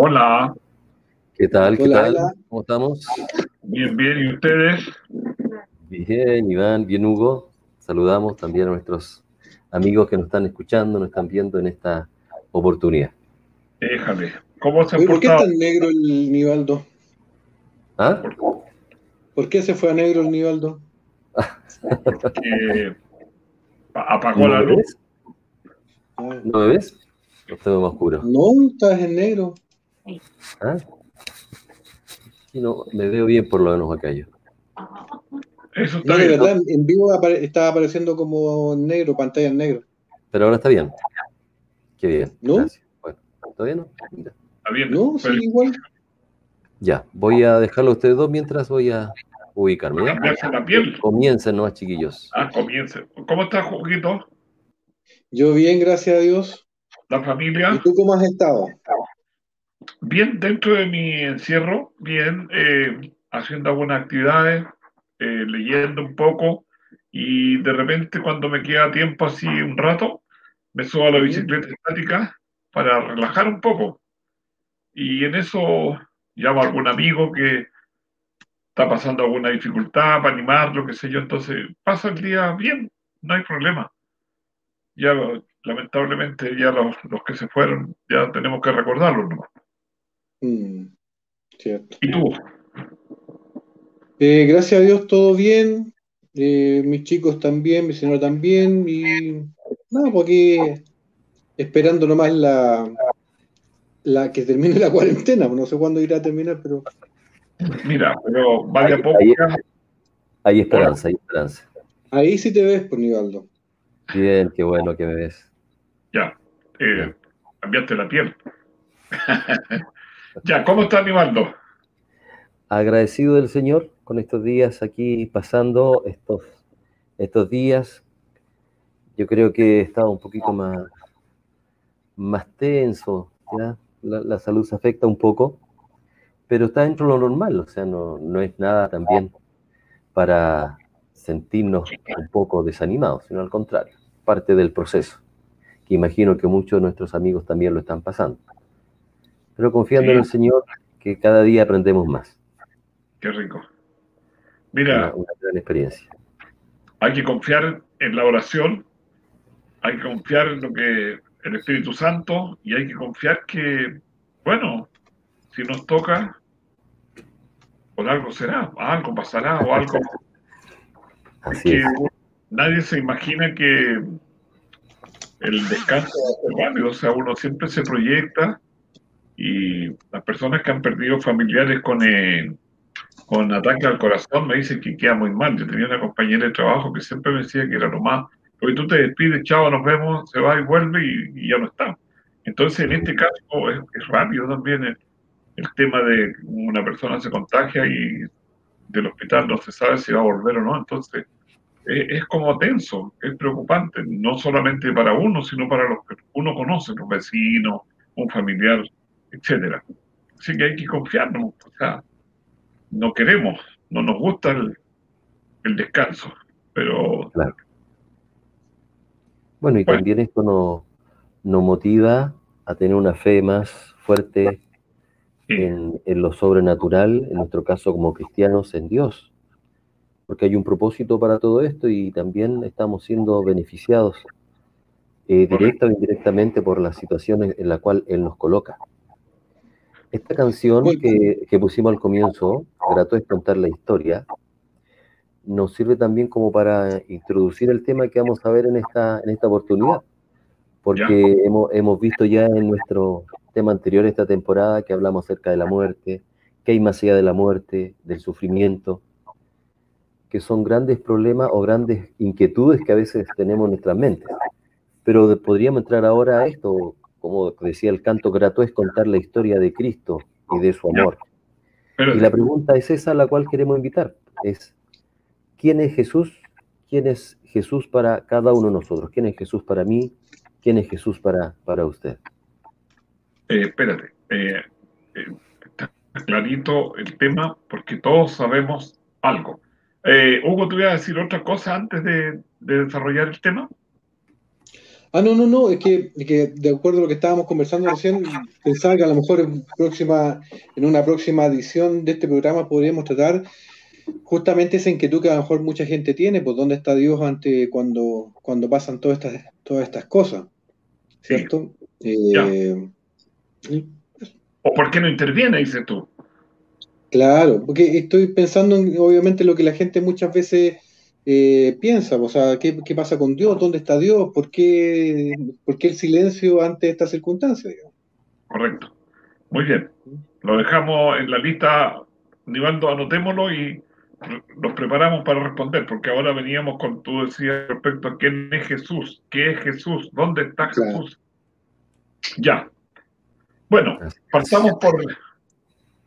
Hola. ¿Qué tal? ¿Qué Hola, tal? hola. ¿Cómo estamos? Bien, bien. ¿Y ustedes? Bien, Iván, bien, Hugo. Saludamos también a nuestros amigos que nos están escuchando, nos están viendo en esta oportunidad. Déjame. ¿Cómo se Oye, ¿Por qué es portado? tan negro el Nivaldo? ¿Ah? ¿Por qué se fue a negro el Nivaldo? Porque apagó ¿No la luz. ves? ¿No me ves? ¿O estoy más oscuro? No, estás en negro. ¿Ah? No, me veo bien por lo menos acá yo. Eso está No, de bien. verdad, en vivo apare- estaba apareciendo como negro, pantalla en negro. Pero ahora está bien. Qué bien. ¿No? Gracias. Bueno, ¿todavía no? Mira. Está bien. No, Pero sí, igual. Ya, voy a dejarlo a ustedes dos mientras voy a ubicarme. piel. Comiencen, ¿no, chiquillos? Ah, comience. ¿Cómo está, Juguito? Yo bien, gracias a Dios. ¿La ¿Y familia? tú cómo has estado? Bien, dentro de mi encierro, bien, eh, haciendo algunas actividades, eh, leyendo un poco y de repente cuando me queda tiempo así un rato, me subo a la bicicleta estática para relajar un poco. Y en eso llamo a algún amigo que está pasando alguna dificultad para animarlo, qué sé yo, entonces pasa el día bien, no hay problema. Ya lamentablemente ya los, los que se fueron ya tenemos que recordarlos nomás. Mm, cierto. ¿Y tú? Eh, gracias a Dios, todo bien. Eh, mis chicos también, mi señora también. Y nada, pues aquí esperando nomás la, la que termine la cuarentena. No sé cuándo irá a terminar, pero Mira, pero vaya Ahí- poco ahí- ya. Hay esperanza, hay esperanza. ahí sí te ves, pues, Nivaldo. Bien, qué bueno que me ves. Ya, eh, cambiaste la piel. ya, ¿cómo está Nivaldo? Agradecido del Señor con estos días aquí pasando estos estos días yo creo que he un poquito más, más tenso, la salud se afecta un poco, pero está dentro de lo normal, o sea, no, no es nada también para sentirnos un poco desanimados, sino al contrario, parte del proceso, que imagino que muchos de nuestros amigos también lo están pasando. Pero confiando en el Señor, que cada día aprendemos más. Qué rico. Mira, Una, una gran experiencia. hay que confiar en la oración, hay que confiar en lo que el Espíritu Santo y hay que confiar que, bueno, si nos toca, por algo será, algo pasará o algo Así que es. nadie se imagina que el descanso va a ser rápido, o sea, uno siempre se proyecta y las personas que han perdido familiares con, eh, con ataque al corazón me dicen que queda muy mal. Yo tenía una compañera de trabajo que siempre me decía que era lo más, porque tú te despides, chao, nos vemos, se va y vuelve y, ya no está. Entonces, en este caso es, es rápido también el, el tema de una persona se contagia y del hospital no se sabe si va a volver o no. Entonces, es, es como tenso, es preocupante, no solamente para uno, sino para los que uno conoce, los vecinos, un familiar, etcétera. Así que hay que confiarnos, o sea, no queremos, no nos gusta el, el descanso, pero Claro. Bueno, y Bueno. también esto nos, nos motiva a tener una fe más fuerte sí, en, en lo sobrenatural, en nuestro caso como cristianos, en Dios. Porque hay un propósito para todo esto y también estamos siendo beneficiados eh, directa o indirectamente por las situaciones en la cual Él nos coloca. Esta canción que, que pusimos al comienzo, Grato es contar la historia, nos sirve también como para introducir el tema que vamos a ver en esta, en esta oportunidad. Porque hemos, hemos visto ya en nuestro tema anterior esta temporada que hablamos acerca de la muerte, que hay más allá de la muerte, del sufrimiento, que son grandes problemas o grandes inquietudes que a veces tenemos en nuestras mentes. Pero de- podríamos entrar ahora a esto, como decía el canto grato, es contar la historia de Cristo y de su amor. pero Y la pregunta es esa a la cual queremos invitar. Es, ¿quién es Jesús? ¿Quién es Jesús para cada uno de nosotros? ¿Quién es Jesús para mí? ¿Quién es Jesús para, para usted? eh, espérate, eh, eh, está clarito el tema porque todos sabemos algo. Hugo, ¿tú ibas a decir otra cosa antes de, de desarrollar el tema? Ah, no, no, no, es que, es que de acuerdo a lo que estábamos conversando recién, pensaba que a lo mejor en, próxima, en una próxima edición de este programa podríamos tratar justamente esa inquietud que a lo mejor mucha gente tiene, pues dónde está Dios ante cuando, cuando pasan todas estas, todas estas cosas, ¿cierto? Eh, ¿O por qué no interviene, dices tú? Claro, porque estoy pensando en, obviamente, lo que la gente muchas veces eh, piensa, o sea, ¿qué, qué pasa con Dios? ¿Dónde está Dios? ¿Por qué, por qué el silencio ante estas circunstancias? digamos? Correcto. Muy bien. Lo dejamos en la lista, Nivaldo, anotémoslo y nos preparamos para responder, porque ahora veníamos con, tú decías respecto a quién es Jesús, qué es Jesús, dónde está Claro. Jesús. Ya. Bueno, partamos por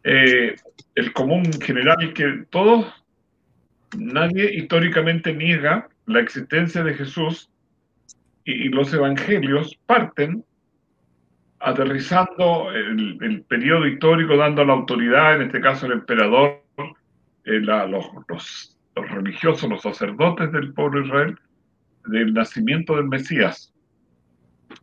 eh, el común general que todos, nadie históricamente niega la existencia de Jesús y, los evangelios parten aterrizando el, el periodo histórico, dando la autoridad, en este caso el emperador, eh, la- los, religiosos, los sacerdotes del pueblo Israel, del nacimiento del Mesías.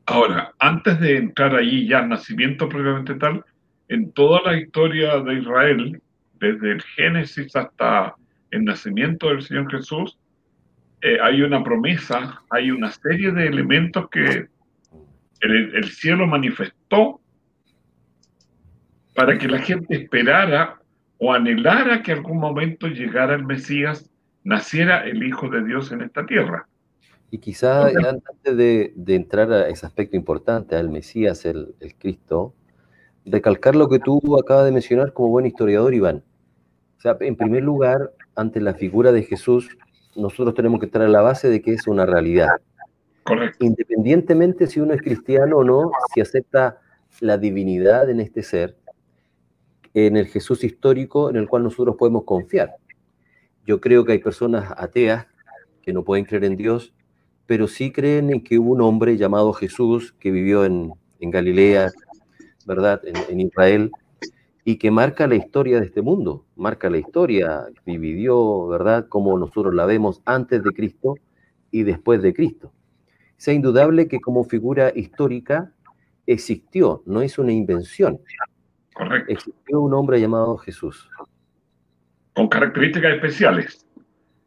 Ahora, antes de entrar allí ya al nacimiento propiamente tal, en toda la historia de Israel, desde el Génesis hasta el nacimiento del Señor Jesús, eh, hay una promesa, hay una serie de elementos que el, el cielo manifestó para que la gente esperara o anhelara que algún momento llegara el Mesías, naciera el Hijo de Dios en esta tierra. Y quizá antes de, de entrar a ese aspecto importante, al Mesías, el, el Cristo, recalcar lo que tú acabas de mencionar como buen historiador, Iván. O sea, en primer lugar, ante la figura de Jesús, nosotros tenemos que estar a la base de que es una realidad. Correcto. Independientemente si uno es cristiano o no, si acepta la divinidad en este ser, en el Jesús histórico en el cual nosotros podemos confiar. Yo creo que hay personas ateas que no pueden creer en Dios, pero sí creen en que hubo un hombre llamado Jesús que vivió en, Galilea, ¿verdad? En, Israel, y que marca la historia de este mundo, marca la historia, dividió, ¿verdad? Como nosotros la vemos antes de Cristo y después de Cristo. Es indudable que como figura histórica existió, no es una invención. Correcto. Existió un hombre llamado Jesús. Con características especiales.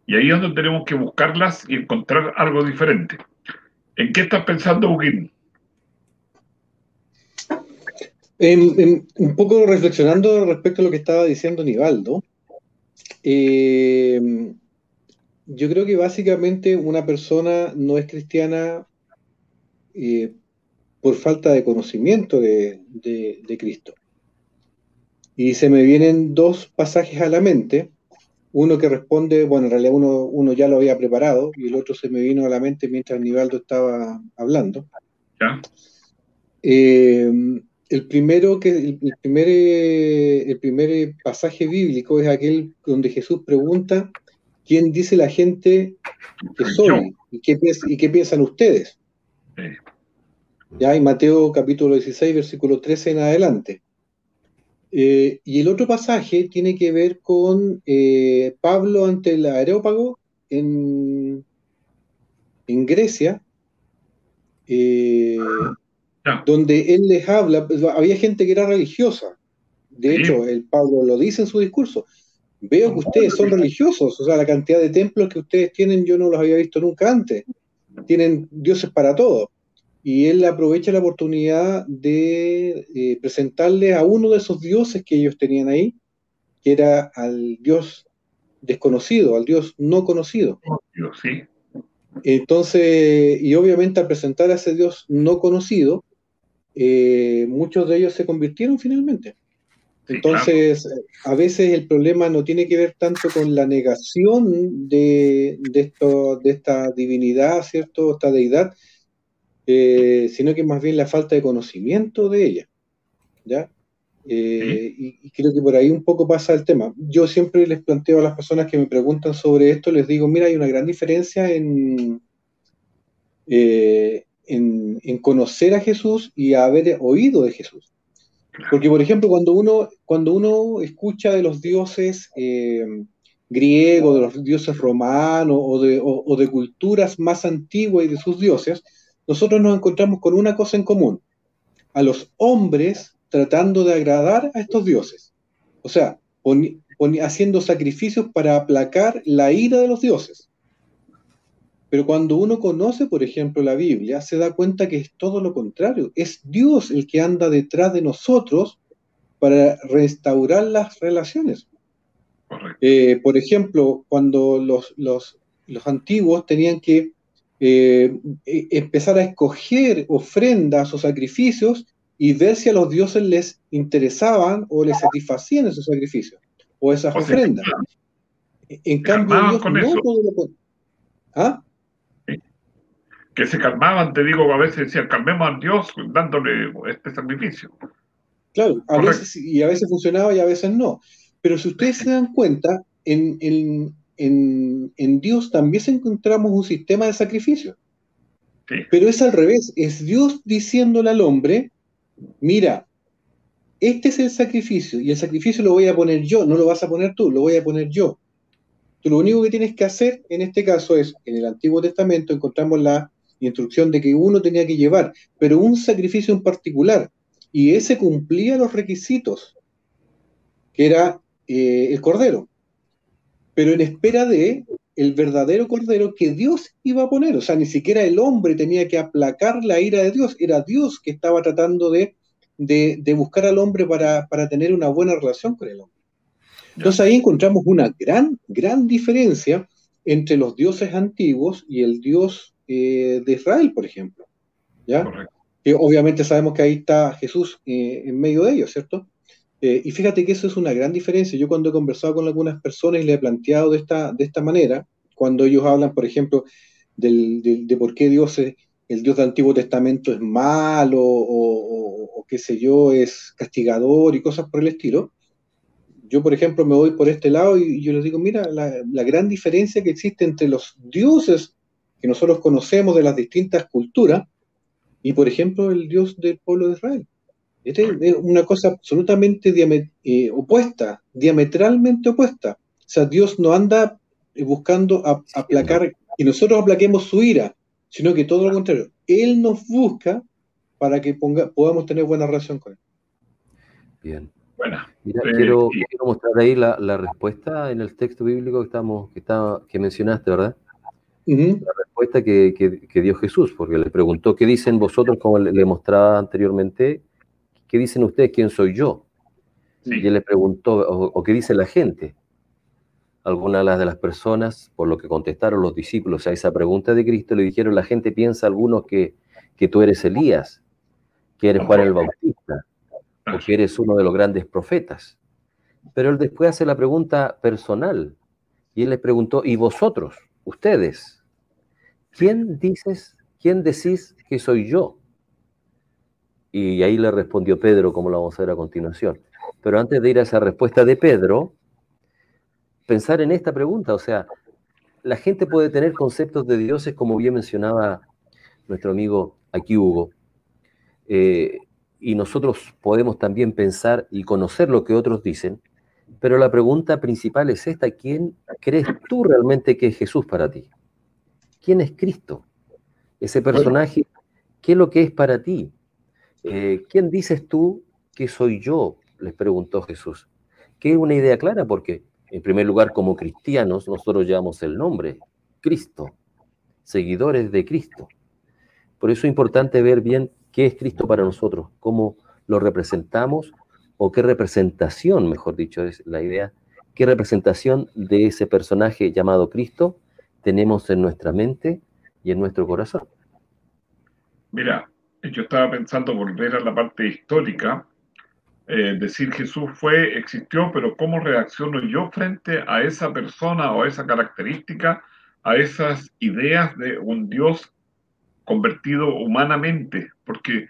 Y ahí es donde tenemos que buscarlas y encontrar algo diferente. ¿En qué estás pensando, Buquín? un poco reflexionando respecto a lo que estaba diciendo Nivaldo, eh, yo creo que básicamente una persona no es cristiana eh, por falta de conocimiento de, Cristo. Y se me vienen dos pasajes a la mente. Uno que responde, bueno, en realidad uno, ya lo había preparado y el otro se me vino a la mente mientras Nivaldo estaba hablando. Eh, el primero que el, primer, el primer pasaje bíblico es aquel donde Jesús pregunta quién dice la gente que soy y qué, y qué piensan ustedes. Ya en Mateo capítulo 16, versículo 13 en adelante. Eh, y el otro pasaje tiene que ver con eh, Pablo ante el Areópago en, en Grecia, eh, donde él les habla, pues, había gente que era religiosa, de hecho, el Pablo lo dice en su discurso, veo que ustedes son religiosos, o sea, la cantidad de templos que ustedes tienen yo no los había visto nunca antes, tienen dioses para todo. Y él aprovecha la oportunidad de eh, presentarle a uno de esos dioses que ellos tenían ahí, que era al dios desconocido, al dios no conocido. Sí. Entonces, y obviamente al presentar a ese dios no conocido, eh, muchos de ellos se convirtieron finalmente. Entonces, a veces el problema no tiene que ver tanto con la negación de, de, esto, de esta divinidad, ¿cierto? Esta deidad, eh, sino que más bien la falta de conocimiento de ella. ¿ya? Eh, y, creo que por ahí un poco pasa el tema. Yo siempre les planteo a las personas que me preguntan sobre esto, les digo, mira, hay una gran diferencia en, eh, en, conocer a Jesús y haber oído de Jesús. Porque, por ejemplo, cuando uno, cuando uno escucha de los dioses griegos, de los dioses romanos o de, o de culturas más antiguas y de sus dioses, nosotros nos encontramos con una cosa en común, a los hombres tratando de agradar a estos dioses, o sea, haciendo sacrificios para aplacar la ira de los dioses. Pero cuando uno conoce, por ejemplo, la Biblia, se da cuenta que es todo lo contrario. Es Dios el que anda detrás de nosotros para restaurar las relaciones. Eh, por ejemplo, cuando los, los, los antiguos tenían que eh, e, empezar a escoger ofrendas o sacrificios y ver si a los dioses les interesaban o les satisfacían esos sacrificios o esas ofrendas. en cambio, Dios no todo lo... ¿Ah? Que se calmaban, te digo, a veces decían, calmemos a Dios dándole este sacrificio. Claro, a veces, y a veces funcionaba y a veces no. Pero si ustedes se dan cuenta, en, en, en, Dios también encontramos un sistema de sacrificio. Pero es al revés, es Dios diciéndole al hombre, mira, este es el sacrificio y el sacrificio lo voy a poner yo, no lo vas a poner tú, lo voy a poner yo. Tú lo único que tienes que hacer en este caso es, en el Antiguo Testamento encontramos la instrucción de que uno tenía que llevar, pero un sacrificio en particular, y ese cumplía los requisitos, que era eh, el cordero pero en espera de el verdadero cordero que Dios iba a poner. O sea, ni siquiera el hombre tenía que aplacar la ira de Dios, era Dios que estaba tratando de, de, buscar al hombre para, tener una buena relación con el hombre. Entonces ahí encontramos una gran, gran diferencia entre los dioses antiguos y el Dios eh, de Israel, por ejemplo. ¿ya? Que obviamente sabemos que ahí está Jesús eh, en medio de ellos, ¿cierto? Eh, y fíjate que eso es una gran diferencia. Yo cuando he conversado con algunas personas y le he planteado de esta, de esta manera, cuando ellos hablan, por ejemplo, de por qué Dios es, el Dios del Antiguo Testamento es malo o, qué sé yo, es castigador y cosas por el estilo, yo, por ejemplo, me voy por este lado y yo les digo, mira, la, la gran diferencia que existe entre los dioses que nosotros conocemos de las distintas culturas y, por ejemplo, el Dios del pueblo de Israel. Esta es una cosa absolutamente eh, opuesta, diametralmente opuesta. O sea, Dios no anda eh, buscando aplacar, y nosotros aplaquemos su ira, sino que todo lo contrario. Él nos busca para que ponga, podamos tener buena relación con él. Bien. Bueno, Mira, eh, quiero, mostrar ahí la, la respuesta en el texto bíblico que, estamos, que, está, que mencionaste, ¿verdad? La respuesta que, que- que dio Jesús, porque le preguntó, ¿qué dicen vosotros, como le, le mostraba anteriormente? ¿Qué dicen ustedes quién soy yo? sí, Y él le preguntó, o, o qué dice la gente? Algunas de las- de las personas, por lo que contestaron los discípulos a esa pregunta de Cristo, le dijeron, la gente piensa algunos que, que tú eres Elías, que eres Juan el Bautista, o que eres uno de los grandes profetas. Pero él después hace la pregunta personal, y él les preguntó, ¿y vosotros, ustedes, quién dices, quién decís que soy yo? Y ahí le respondió Pedro, como lo vamos a ver a continuación. Pero antes de ir a esa respuesta de Pedro, pensar en esta pregunta, o sea, la gente puede tener conceptos de dioses, como bien mencionaba nuestro amigo aquí Hugo, eh, y nosotros podemos también pensar y conocer lo que otros dicen, pero la pregunta principal es esta, ¿quién crees tú realmente que es Jesús para ti? ¿Quién es Cristo? Ese personaje, ¿qué es lo que es para ti? Eh, ¿Quién dices tú que soy yo? Les preguntó Jesús. Que es una idea clara porque, en primer lugar, como cristianos, nosotros llevamos el nombre, Cristo, seguidores de Cristo. Por eso es importante ver bien qué es Cristo para nosotros, cómo lo representamos o qué representación, mejor dicho, es la idea, qué representación de ese personaje llamado Cristo tenemos en nuestra mente y en nuestro corazón. Mira, yo estaba pensando volver a la parte histórica, eh, decir Jesús fue, existió, pero ¿cómo reacciono yo frente a esa persona o a esa característica, a esas ideas de un Dios convertido humanamente? Porque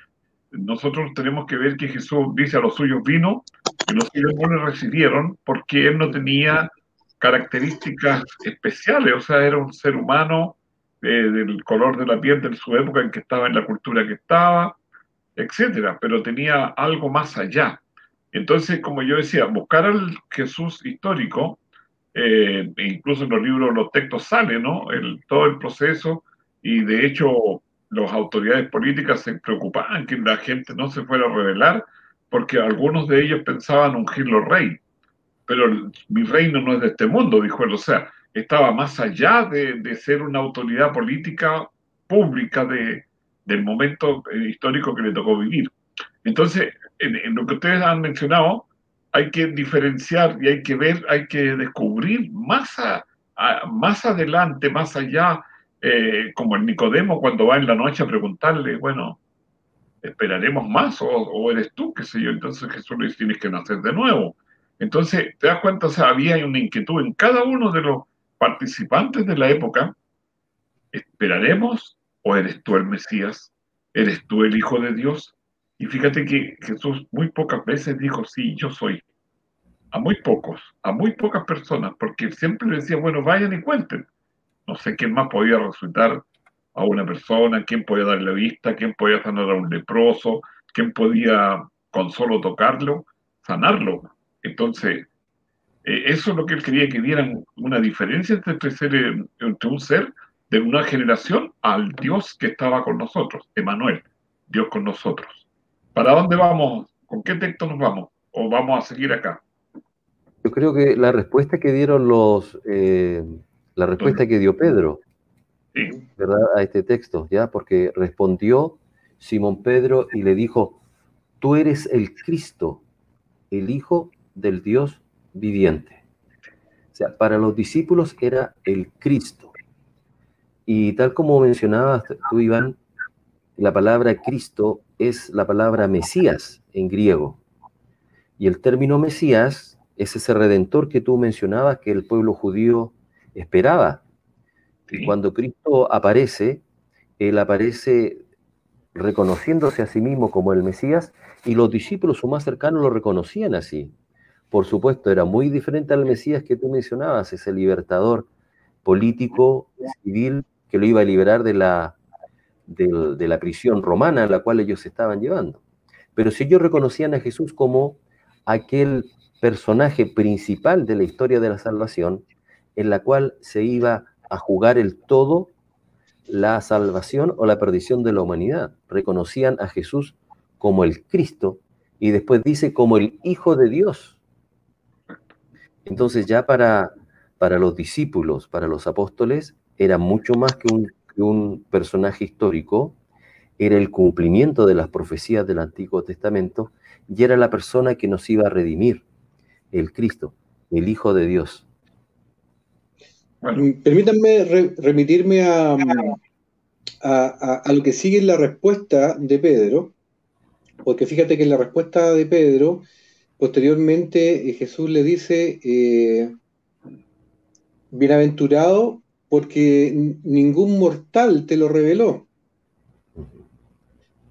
nosotros tenemos que ver que Jesús dice a los suyos vino y los suyos no le recibieron porque él no tenía características especiales, o sea, era un ser humano eh, del color de la piel de su época en que estaba, en la cultura que estaba, etcétera, pero tenía algo más allá. Entonces, como yo decía, buscar al Jesús histórico, eh, e incluso en los libros, los textos sale, ¿no? El, todo el proceso, y de hecho, las autoridades políticas se preocupaban que la gente no se fuera a rebelar, porque algunos de ellos pensaban ungirlo rey. Pero mi reino no es de este mundo, dijo él, o sea, estaba más allá de, de ser una autoridad política pública de, del momento eh, histórico que le tocó vivir. Entonces, en, en lo que ustedes han mencionado, hay que diferenciar y hay que ver, hay que descubrir más, a- a- más adelante, más allá, eh, como el Nicodemo cuando va en la noche a preguntarle, bueno, esperaremos más o, eres tú, qué sé yo. Entonces Jesús le dice, tienes que nacer de nuevo. Entonces, te das cuenta, o sea, había una inquietud en cada uno de los participantes de la época, ¿esperaremos o eres tú el Mesías? ¿Eres tú el Hijo de Dios? Y fíjate que Jesús muy pocas veces dijo, sí, yo soy. A muy pocos, a muy pocas personas, porque siempre le decía, bueno, vayan y cuenten. No sé quién más podía resucitar a una persona, quién podía darle vista, quién podía sanar a un leproso, quién podía con solo tocarlo, sanarlo. Entonces, eh, eso es lo que él quería que dieran una diferencia entre, ser, eh, entre un ser de una generación al Dios que estaba con nosotros, Emanuel, Dios con nosotros. ¿Para dónde vamos? ¿Con qué texto nos vamos? ¿O vamos a seguir acá? Yo creo que la respuesta que dieron los, eh, la respuesta que dio Pedro, Sí, ¿verdad? A este texto, ¿ya? Porque respondió Simón Pedro y le dijo, tú eres el Cristo, el Hijo del Dios viviente. O sea, para los discípulos era el Cristo. Y tal como mencionabas tú, Iván, la palabra Cristo es la palabra Mesías en griego. Y el término Mesías es ese redentor que tú mencionabas que el pueblo judío esperaba. Y cuando Cristo aparece, Él aparece reconociéndose a sí mismo como el Mesías y los discípulos, su más cercanos, lo reconocían así. por supuesto, era muy diferente al Mesías que tú mencionabas, ese libertador político, civil, que lo iba a liberar de la, de, la prisión romana a la cual ellos se estaban llevando. Pero si ellos reconocían a Jesús como aquel personaje principal de la historia de la salvación, en la cual se iba a jugar el todo la salvación o la perdición de la humanidad. Reconocían a Jesús como el Cristo y después dice como el Hijo de Dios. Entonces ya para, para los discípulos, para los apóstoles, era mucho más que un, que un personaje histórico, era el cumplimiento de las profecías del Antiguo Testamento y era la persona que nos iba a redimir, el Cristo, el Hijo de Dios. Mm, permítanme remitirme a, a, lo que sigue en la respuesta de Pedro, porque fíjate que en la respuesta de Pedro, posteriormente eh, Jesús le dice, eh, bienaventurado porque ningún mortal te lo reveló.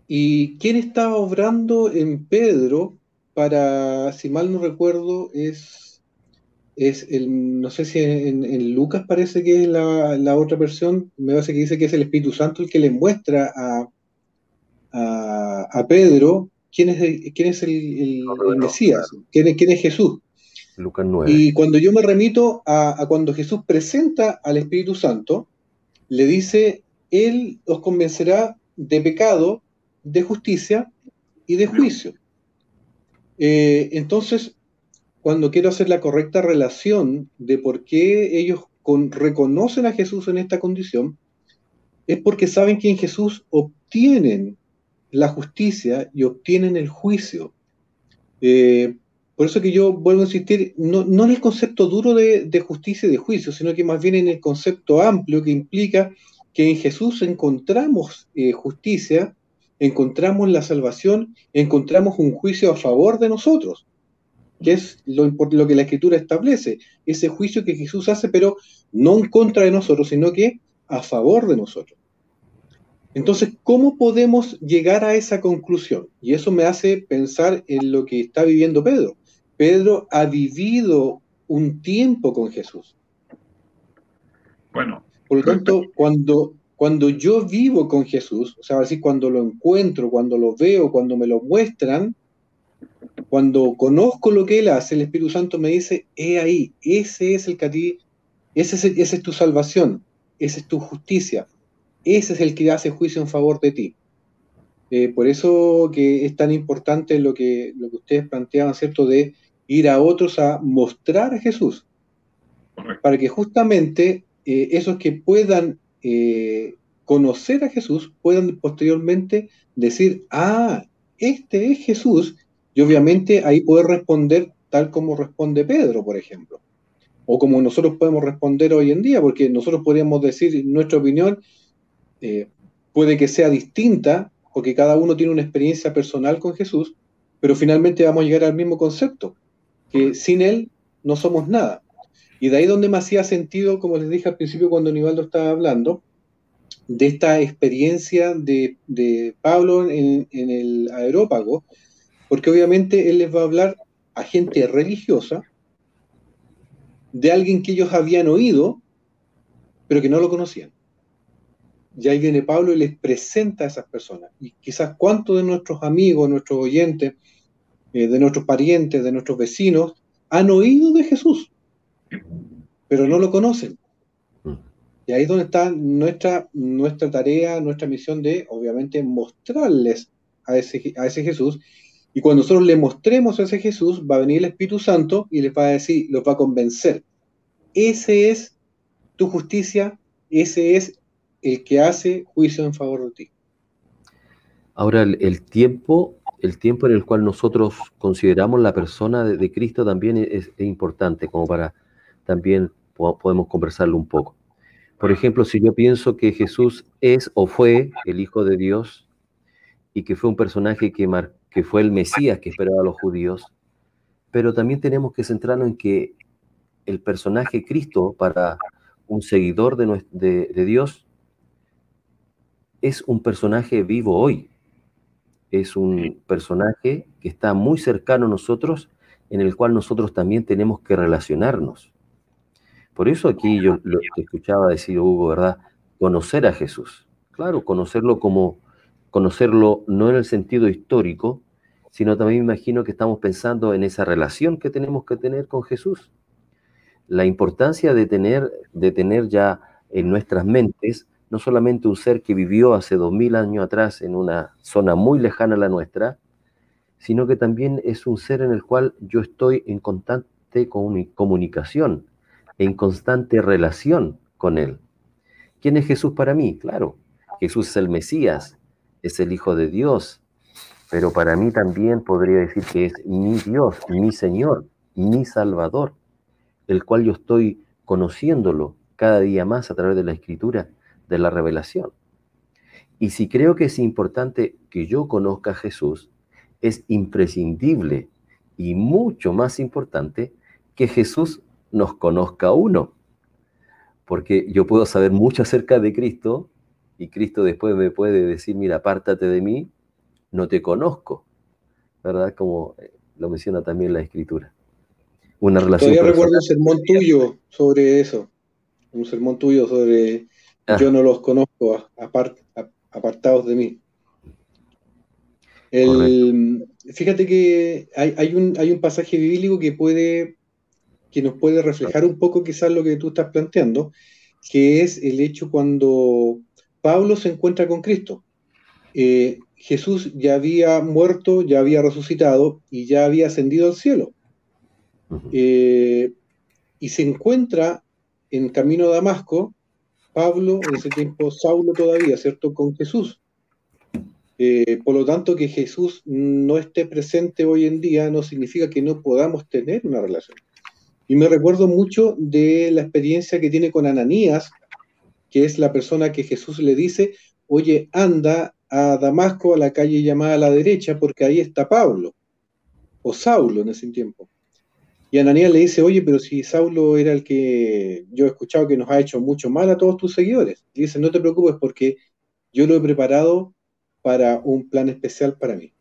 ¿Y quién estaba obrando en Pedro para, si mal no recuerdo, es, es el, no sé si en, Lucas parece que es la, otra versión, me parece que dice que es el Espíritu Santo el que le muestra a, a, Pedro quién es el, quién es el, Mesías, quién es, quién es Jesús. Lucas 9. Y cuando yo me remito a, a, cuando Jesús presenta al Espíritu Santo, le dice, Él os convencerá de pecado, de justicia y de juicio. Eh, entonces, cuando quiero hacer la correcta relación de por qué ellos reconocen a Jesús en esta condición, es porque saben que en Jesús obtienen la justicia y obtienen el juicio. Eh, por eso que yo vuelvo a insistir, no, en el concepto duro de, justicia y de juicio, sino que más bien en el concepto amplio que implica que en Jesús encontramos eh, justicia encontramos la salvación, encontramos un juicio a favor de nosotros, que es lo, lo que la escritura establece, ese juicio que Jesús hace, pero no en contra de nosotros, sino que a favor de nosotros. Entonces, ¿cómo podemos llegar a esa conclusión? Y eso me hace pensar en lo que está viviendo Pedro. Pedro ha vivido un tiempo con Jesús. Bueno. Por lo tanto, cuando, cuando yo vivo con Jesús, o sea, así cuando lo encuentro, cuando lo veo, cuando me lo muestran, cuando conozco lo que Él hace, el Espíritu Santo me dice, he ahí, ese es el que a ti, ese es, esa es tu salvación, esa es tu justicia, ese es el que hace juicio en favor de ti. Eh, por eso que es tan importante lo que, lo que ustedes planteaban, ¿cierto? De ir a otros a mostrar a Jesús, para que justamente eh, esos que puedan eh, conocer a Jesús puedan posteriormente decir, ah, este es Jesús, obviamente ahí poder responder tal como responde Pedro, por ejemplo, o como nosotros podemos responder hoy en día, porque nosotros podríamos decir nuestra opinión eh, puede que sea distinta, porque cada uno tiene una experiencia personal con Jesús, pero finalmente vamos a llegar al mismo concepto, que sin Él no somos nada. Y de ahí donde me hacía sentido, como les dije al principio cuando Nivaldo estaba hablando, de esta experiencia de, Pablo en, el aerópago, porque obviamente él les va a hablar a gente religiosa de alguien que ellos habían oído, pero que no lo conocían. Y ahí viene Pablo y les presenta a esas personas. Y quizás cuántos de nuestros amigos, nuestros oyentes, eh, de nuestros parientes, de nuestros vecinos, han oído de Jesús, pero no lo conocen. Y ahí es donde está nuestra, nuestra tarea, nuestra misión de, obviamente, mostrarles a ese, a ese Jesús. Y cuando nosotros le mostremos a ese Jesús, va a venir el Espíritu Santo y les va a decir, los va a convencer. Ese es tu justicia, ese es el que hace juicio en favor de ti. Ahora, el, tiempo, el tiempo en el cual nosotros consideramos la persona de, Cristo también es, importante, como para también podemos conversarlo un poco. Por ejemplo, si yo pienso que Jesús es o fue el Hijo de Dios y que fue un personaje que, que fue el Mesías que esperaba a los judíos, pero también tenemos que centrarnos en que el personaje Cristo para un seguidor de, de Dios es un personaje vivo hoy. Es un personaje que está muy cercano a nosotros en el cual nosotros también tenemos que relacionarnos. Por eso aquí yo lo que escuchaba decir Hugo, ¿verdad? Conocer a Jesús. Claro, conocerlo como, conocerlo no en el sentido histórico, sino también imagino que estamos pensando en esa relación que tenemos que tener con Jesús. La importancia de tener, de tener ya en nuestras mentes no solamente un ser que vivió hace dos mil años atrás en una zona muy lejana a la nuestra, sino que también es un ser en el cual yo estoy en constante comunicación, en constante relación con Él. ¿Quién es Jesús para mí? Claro, Jesús es el Mesías, es el Hijo de Dios, pero para mí también podría decir que es mi Dios, mi Señor, mi Salvador, el cual yo estoy conociéndolo cada día más a través de la Escritura, de la revelación. Y si creo que es importante que yo conozca a Jesús, es imprescindible y mucho más importante que Jesús nos conozca a uno. Porque yo puedo saber mucho acerca de Cristo y Cristo después me puede decir, mira, apártate de mí, no te conozco. ¿Verdad? Como eh, lo menciona también la Escritura. Una relación. Todavía recuerdo un sermón tuyo sobre eso. Un sermón tuyo sobre ah. yo no los conozco apartados de mí fíjate que hay, un, hay un pasaje bíblico que puede que nos puede reflejar un poco quizás lo que tú estás planteando, que es el hecho cuando Pablo se encuentra con Cristo. Eh, Jesús ya había muerto, ya había resucitado y ya había ascendido al cielo. Eh, y se encuentra en camino a Damasco, Pablo, en ese tiempo Saulo todavía, ¿cierto? Con Jesús. Eh, por lo tanto, que Jesús no esté presente hoy en día no significa que no podamos tener una relación. Y me recuerdo mucho de la experiencia que tiene con Ananías, que es la persona que Jesús le dice, oye, anda a Damasco, a la calle llamada a la derecha, porque ahí está Pablo, o Saulo en ese tiempo. Y Ananías le dice, oye, pero si Saulo era el que yo he escuchado que nos ha hecho mucho mal a todos tus seguidores. Y dice, no te preocupes porque yo lo he preparado para un plan especial para mí.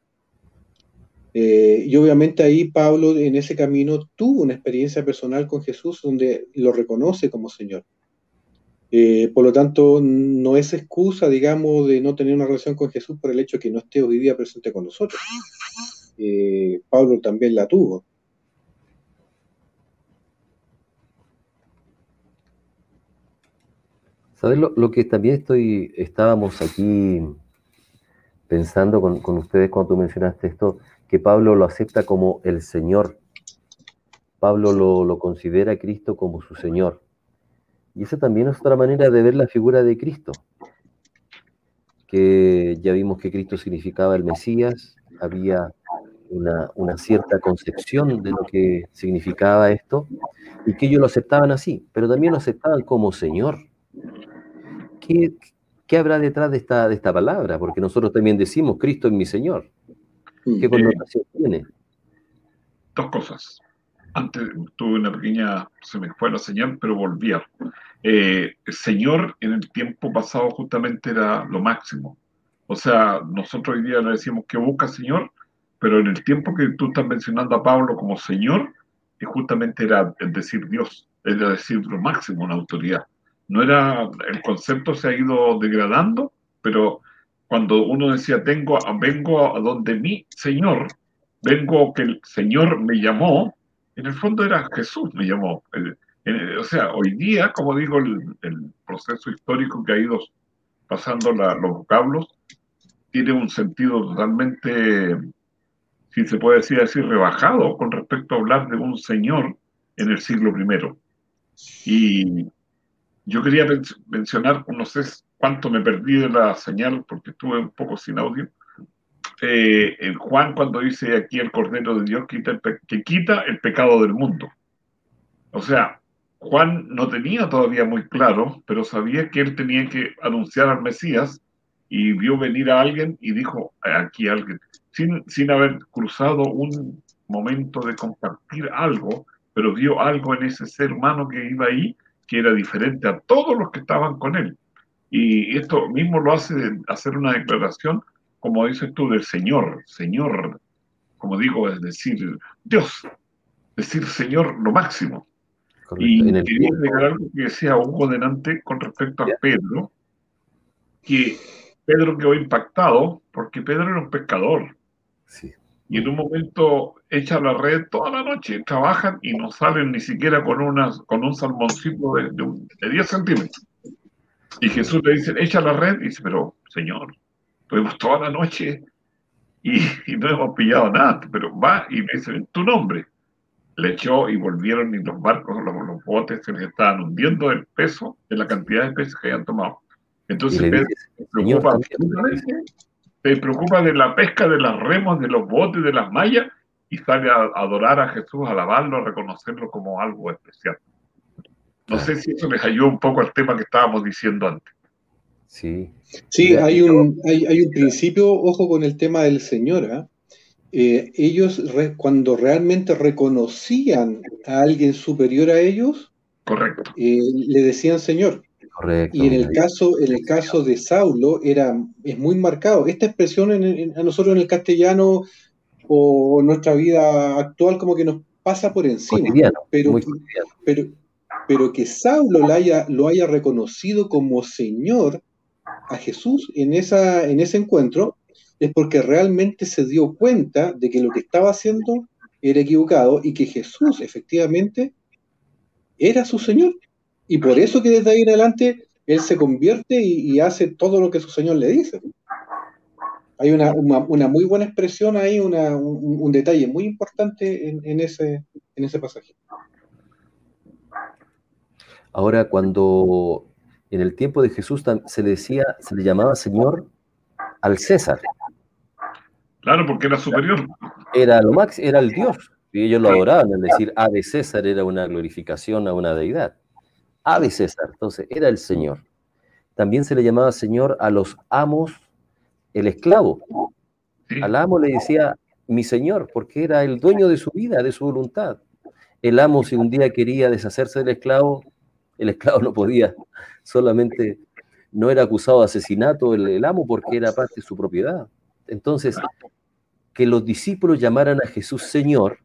Eh, y obviamente ahí Pablo en ese camino tuvo una experiencia personal con Jesús donde lo reconoce como Señor. Eh, por lo tanto, no es excusa, digamos, de no tener una relación con Jesús por el hecho de que no esté hoy día presente con nosotros. Eh, Pablo también la tuvo. ¿Sabes lo, lo, que también estoy, estábamos aquí pensando con, ustedes cuando mencionaste esto, que Pablo lo acepta como el Señor. Pablo lo, considera a Cristo como su Señor. Y esa también es otra manera de ver la figura de Cristo. Que ya vimos que Cristo significaba el Mesías, había una, una, cierta concepción de lo que significaba esto, y que ellos lo aceptaban así, pero también lo aceptaban como Señor. ¿Qué, ¿Qué habrá detrás de esta, de esta palabra? Porque nosotros también decimos, Cristo es mi Señor. ¿Qué eh, connotación tiene? Dos cosas. Antes tuve una pequeña, se me fue la señal, pero volvía. Eh, señor en el tiempo pasado justamente era lo máximo. O sea, nosotros hoy día le decimos que busca Señor, pero en el tiempo que tú estás mencionando a Pablo como Señor, que justamente era el decir Dios, era decir lo máximo, una autoridad no era, el concepto se ha ido degradando, pero cuando uno decía, tengo, vengo a donde mi Señor, vengo que el Señor me llamó, en el fondo era Jesús me llamó. o sea, hoy día, como digo, el, proceso histórico que ha ido pasando los vocablos tiene un sentido totalmente, si se puede decir así, rebajado con respecto a hablar de un Señor en el siglo I. Y yo quería mencionar, no sé cuánto me perdí de la señal porque estuve un poco sin audio. Eh, Juan cuando dice aquí el Cordero de Dios que quita el pecado del mundo. O sea, Juan no tenía todavía muy claro, pero sabía que él tenía que anunciar al Mesías y vio venir a alguien y dijo, aquí alguien, sin, sin haber cruzado un momento de compartir algo, pero vio algo en ese ser humano que iba ahí que era diferente a todos los que estaban con él. Y esto mismo lo hace hacer una declaración, como dices tú, del Señor, Señor, como digo, es decir, Dios, decir Señor lo máximo. Y quería agregar algo que decía Hugo delante con respecto a Pedro, que Pedro quedó impactado porque Pedro era un pescador. Y en un momento echa la red toda la noche, trabajan y no salen ni siquiera con, una, con un salmoncito de, de, 10 centímetros. Y Jesús le dice, echa la red, y dice, pero Señor, tuvimos toda la noche y, no hemos pillado nada, pero va y me dice, tu nombre. Le echó y volvieron y los barcos, los, los botes se les estaban hundiendo el peso de la cantidad de peces que habían tomado. Entonces, se preocupa, se preocupa de la pesca de las remos, de los botes, de las mallas, y sale a adorar a Jesús, a alabarlo, a reconocerlo como algo especial. No sé si eso les ayudó un poco al tema que estábamos diciendo antes. Sí. Sí, hay un, hay, hay un principio, ojo con el tema del Señor. ¿ah? Eh, ellos cuando realmente reconocían a alguien superior a ellos, Correcto. Eh, le decían Señor. Y en el caso, en el caso de Saulo era, es muy marcado. Esta expresión a nosotros en el castellano o en nuestra vida actual como que nos pasa por encima. pero, pero, pero que Saulo lo haya, lo haya reconocido como Señor a Jesús en, esa, en ese encuentro es porque realmente se dio cuenta de que lo que estaba haciendo era equivocado y que Jesús efectivamente era su Señor. Y por eso que desde ahí en adelante él se convierte y, hace todo lo que su Señor le dice. Hay una, muy buena expresión ahí, un, detalle muy importante en, ese, en ese pasaje. Ahora, cuando en el tiempo de Jesús se le decía, se le llamaba Señor al César. Claro, porque era superior. Era lo máximo, era el Dios. Y ellos lo adoraban, es decir, A de César era una glorificación a una deidad de César, entonces era el Señor. También se le llamaba Señor a los amos, el esclavo. Al amo le decía mi Señor, porque era el dueño de su vida, de su voluntad. El amo, si un día quería deshacerse del esclavo, el esclavo no podía, solamente no era acusado de asesinato el, amo porque era parte de su propiedad. Entonces, que los discípulos llamaran a Jesús Señor,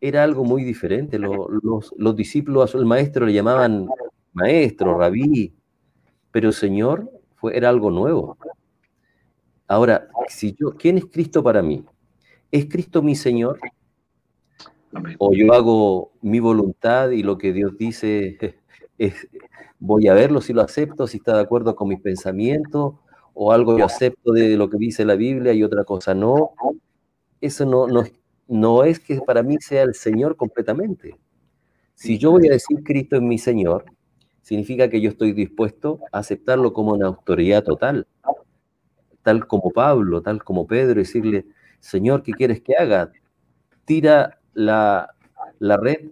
era algo muy diferente. Los, discípulos al maestro le llamaban maestro, rabí, pero Señor fue, era algo nuevo. Ahora, si yo, ¿quién es Cristo para mí? ¿Es Cristo mi Señor? ¿O yo hago mi voluntad y lo que Dios dice es, voy a verlo si lo acepto, si está de acuerdo con mis pensamientos, o algo yo acepto de lo que dice la Biblia y otra cosa no? Eso no, no, no es que para mí sea el Señor completamente. Si yo voy a decir Cristo es mi Señor, significa que yo estoy dispuesto a aceptarlo como una autoridad total, tal como Pablo, tal como Pedro, decirle, Señor, ¿qué quieres que haga? Tira la, red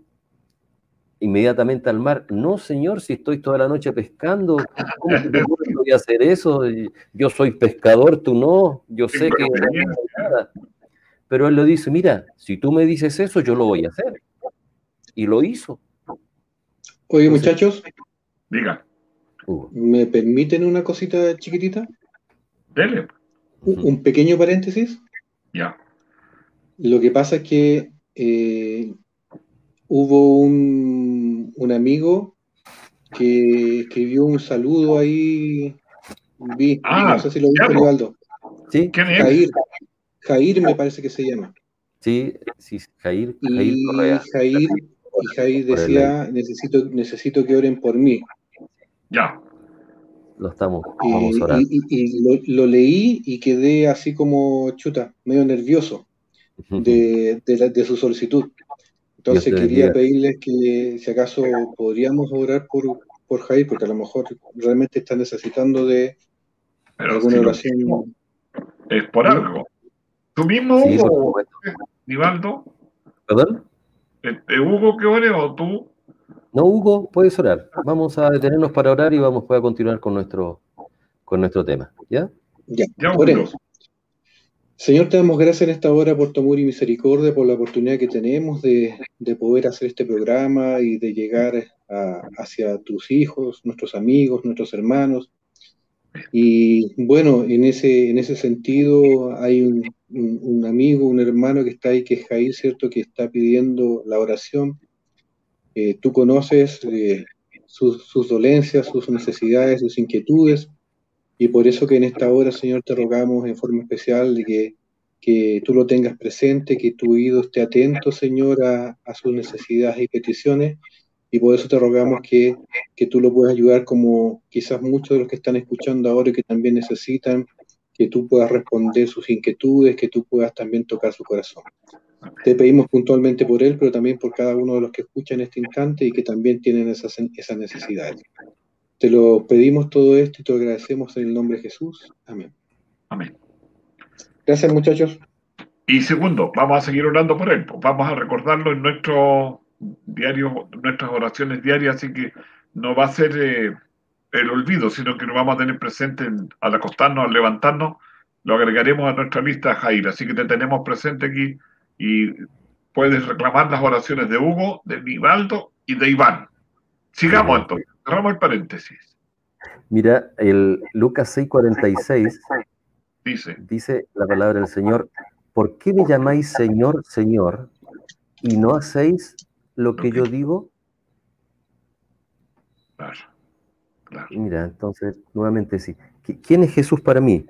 inmediatamente al mar. No, Señor, si estoy toda la noche pescando, ¿cómo voy a hacer eso? Yo soy pescador, tú no, yo sé que... Pero él le dice, mira, si tú me dices eso, yo lo voy a hacer. Y lo hizo. Oye, muchachos. Diga. ¿Me permiten una cosita chiquitita? Dele. Un pequeño paréntesis. Ya. Lo que pasa es que eh, hubo un, un, amigo que escribió un saludo ahí. Vi, ah, no sé si lo viste, Rivaldo. Sí. ¿Quién es? Jair me parece que se llama. Sí, sí, Jair. Jair, y, Jair, y Jair decía, necesito, necesito que oren por mí. Ya. Lo estamos, vamos a orar. Y, lo, leí y quedé así como chuta, medio nervioso de, de, su solicitud. Entonces quería pedirles que si acaso podríamos orar por, por Jair, porque a lo mejor realmente está necesitando de alguna oración. Es por algo. ¿Tú mismo, Hugo? ¿Nivaldo? ¿Perdón? ¿Este, ¿Hugo que ore o tú? No, Hugo, puedes orar. Vamos a detenernos para orar y vamos a continuar con nuestro, con nuestro tema. ¿Ya? Ya, oremos. Señor, te damos gracias en esta hora por tu amor y misericordia, por la oportunidad que tenemos de, poder hacer este programa y de llegar hacia tus hijos, nuestros amigos, nuestros hermanos, Y bueno, en ese, en ese sentido hay un, amigo, un hermano que está ahí, que es Jair, ¿cierto? Que está pidiendo la oración. Eh, tú conoces eh, sus, dolencias, sus necesidades, sus inquietudes, y por eso que en esta hora, Señor, te rogamos en forma especial de que, que tú lo tengas presente, que tu oído esté atento, Señor, a, sus necesidades y peticiones, y por eso te rogamos que, que, tú lo puedas ayudar como quizás muchos de los que están escuchando ahora y que también necesitan que tú puedas responder sus inquietudes, que tú puedas también tocar su corazón. Te pedimos puntualmente por él, pero también por cada uno de los que escuchan este instante y que también tienen esas, esas necesidades. Te lo pedimos todo esto y te lo agradecemos en el nombre de Jesús. Amén. Amén. Gracias, muchachos. Y segundo, vamos a seguir orando por él. Vamos a recordarlo en nuestro diario, nuestras oraciones diarias, así que no va a ser eh, el olvido, sino que lo vamos a tener presente al acostarnos, al levantarnos, lo agregaremos a nuestra lista, Jair. Así que te tenemos presente aquí y puedes reclamar las oraciones de Hugo, de Nivaldo y de Iván. Sigamos entonces, cerramos el paréntesis. Mira, el Lucas 6:46 dice, dice la palabra del Señor, ¿por qué me llamáis Señor, Señor, y no hacéis lo que yo digo? Claro. Mira, entonces, nuevamente sí. ¿Quién es Jesús para mí?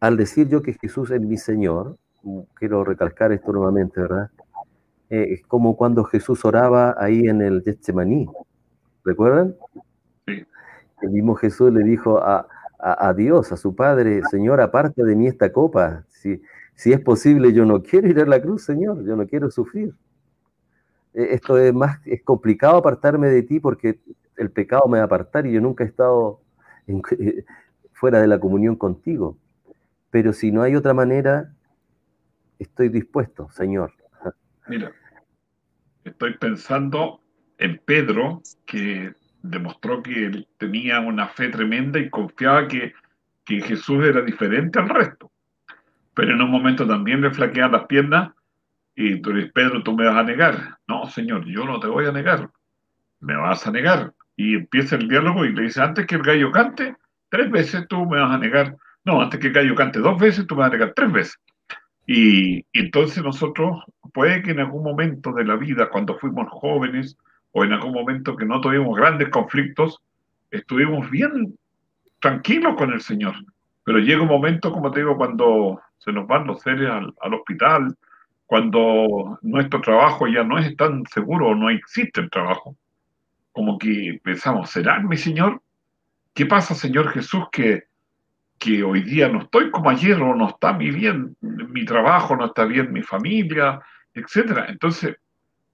Al decir yo que Jesús es mi Señor, quiero recalcar esto nuevamente, ¿verdad? Eh, es como cuando Jesús oraba ahí en el Getsemaní. ¿Recuerdan? El mismo Jesús le dijo a, a, Dios, a su Padre, Señor, aparte de mí esta copa. Si, si es posible, yo no quiero ir a la cruz, Señor, yo no quiero sufrir. Eh, esto es más, es complicado apartarme de ti porque el pecado me va a apartar y yo nunca he estado en, fuera de la comunión contigo. Pero si no hay otra manera, estoy dispuesto, Señor. Mira, estoy pensando en Pedro, que demostró que él tenía una fe tremenda y confiaba que, que Jesús era diferente al resto. Pero en un momento también le flaquean las piernas y tú dices, Pedro, tú me vas a negar. No, Señor, yo no te voy a negar. Me vas a negar y empieza el diálogo y le dice, antes que el gallo cante, tres veces tú me vas a negar. No, antes que el gallo cante dos veces, tú me vas a negar tres veces. Y, y, entonces nosotros, puede que en algún momento de la vida, cuando fuimos jóvenes, o en algún momento que no tuvimos grandes conflictos, estuvimos bien tranquilos con el Señor. Pero llega un momento, como te digo, cuando se nos van los seres al, al hospital, cuando nuestro trabajo ya no es tan seguro o no existe el trabajo, como que pensamos, ¿será mi Señor? ¿Qué pasa, Señor Jesús, que, que hoy día no estoy como ayer o no está mi bien, mi trabajo, no está bien mi familia, etcétera? Entonces,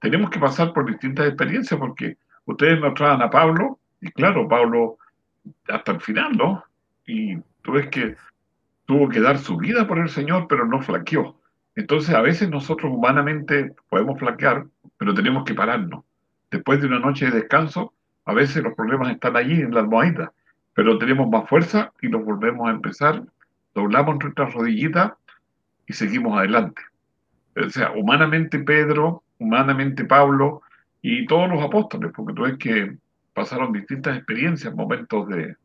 tenemos que pasar por distintas experiencias porque ustedes nos traen a Pablo y claro, Pablo hasta el final, ¿no? Y tú ves que tuvo que dar su vida por el Señor, pero no flaqueó. Entonces, a veces nosotros humanamente podemos flaquear, pero tenemos que pararnos después de una noche de descanso, a veces los problemas están allí en la almohadita, pero tenemos más fuerza y nos volvemos a empezar, doblamos nuestras rodillitas y seguimos adelante. O sea, humanamente Pedro, humanamente Pablo y todos los apóstoles, porque tú ves que pasaron distintas experiencias, momentos de,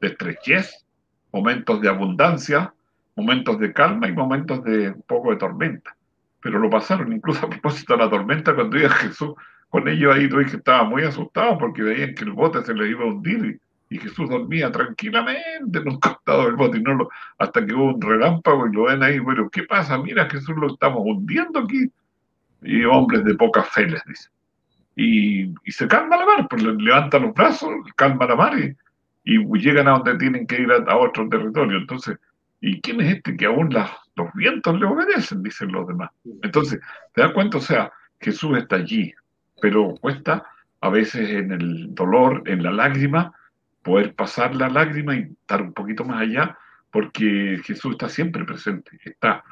estrechez, momentos de abundancia, momentos de calma y momentos de un poco de tormenta. Pero lo pasaron, incluso a propósito de la tormenta, cuando iba Jesús con ellos ahí tú que estaba muy asustado porque veían que el bote se le iba a hundir y, y Jesús dormía tranquilamente en un costado del bote y no lo, hasta que hubo un relámpago y lo ven ahí, bueno, ¿qué pasa? Mira, Jesús lo estamos hundiendo aquí. Y hombres de poca fe les dice. Y, y se calma la mar, pues levanta los brazos, calma la mar y, y llegan a donde tienen que ir a, a, otro territorio. Entonces, ¿y quién es este que aún las, los vientos le obedecen? Dicen los demás. Entonces, ¿te das cuenta? O sea, Jesús está allí, pero cuesta a veces en el dolor, en la lágrima, poder pasar la lágrima y estar un poquito más allá, porque Jesús está siempre presente, está,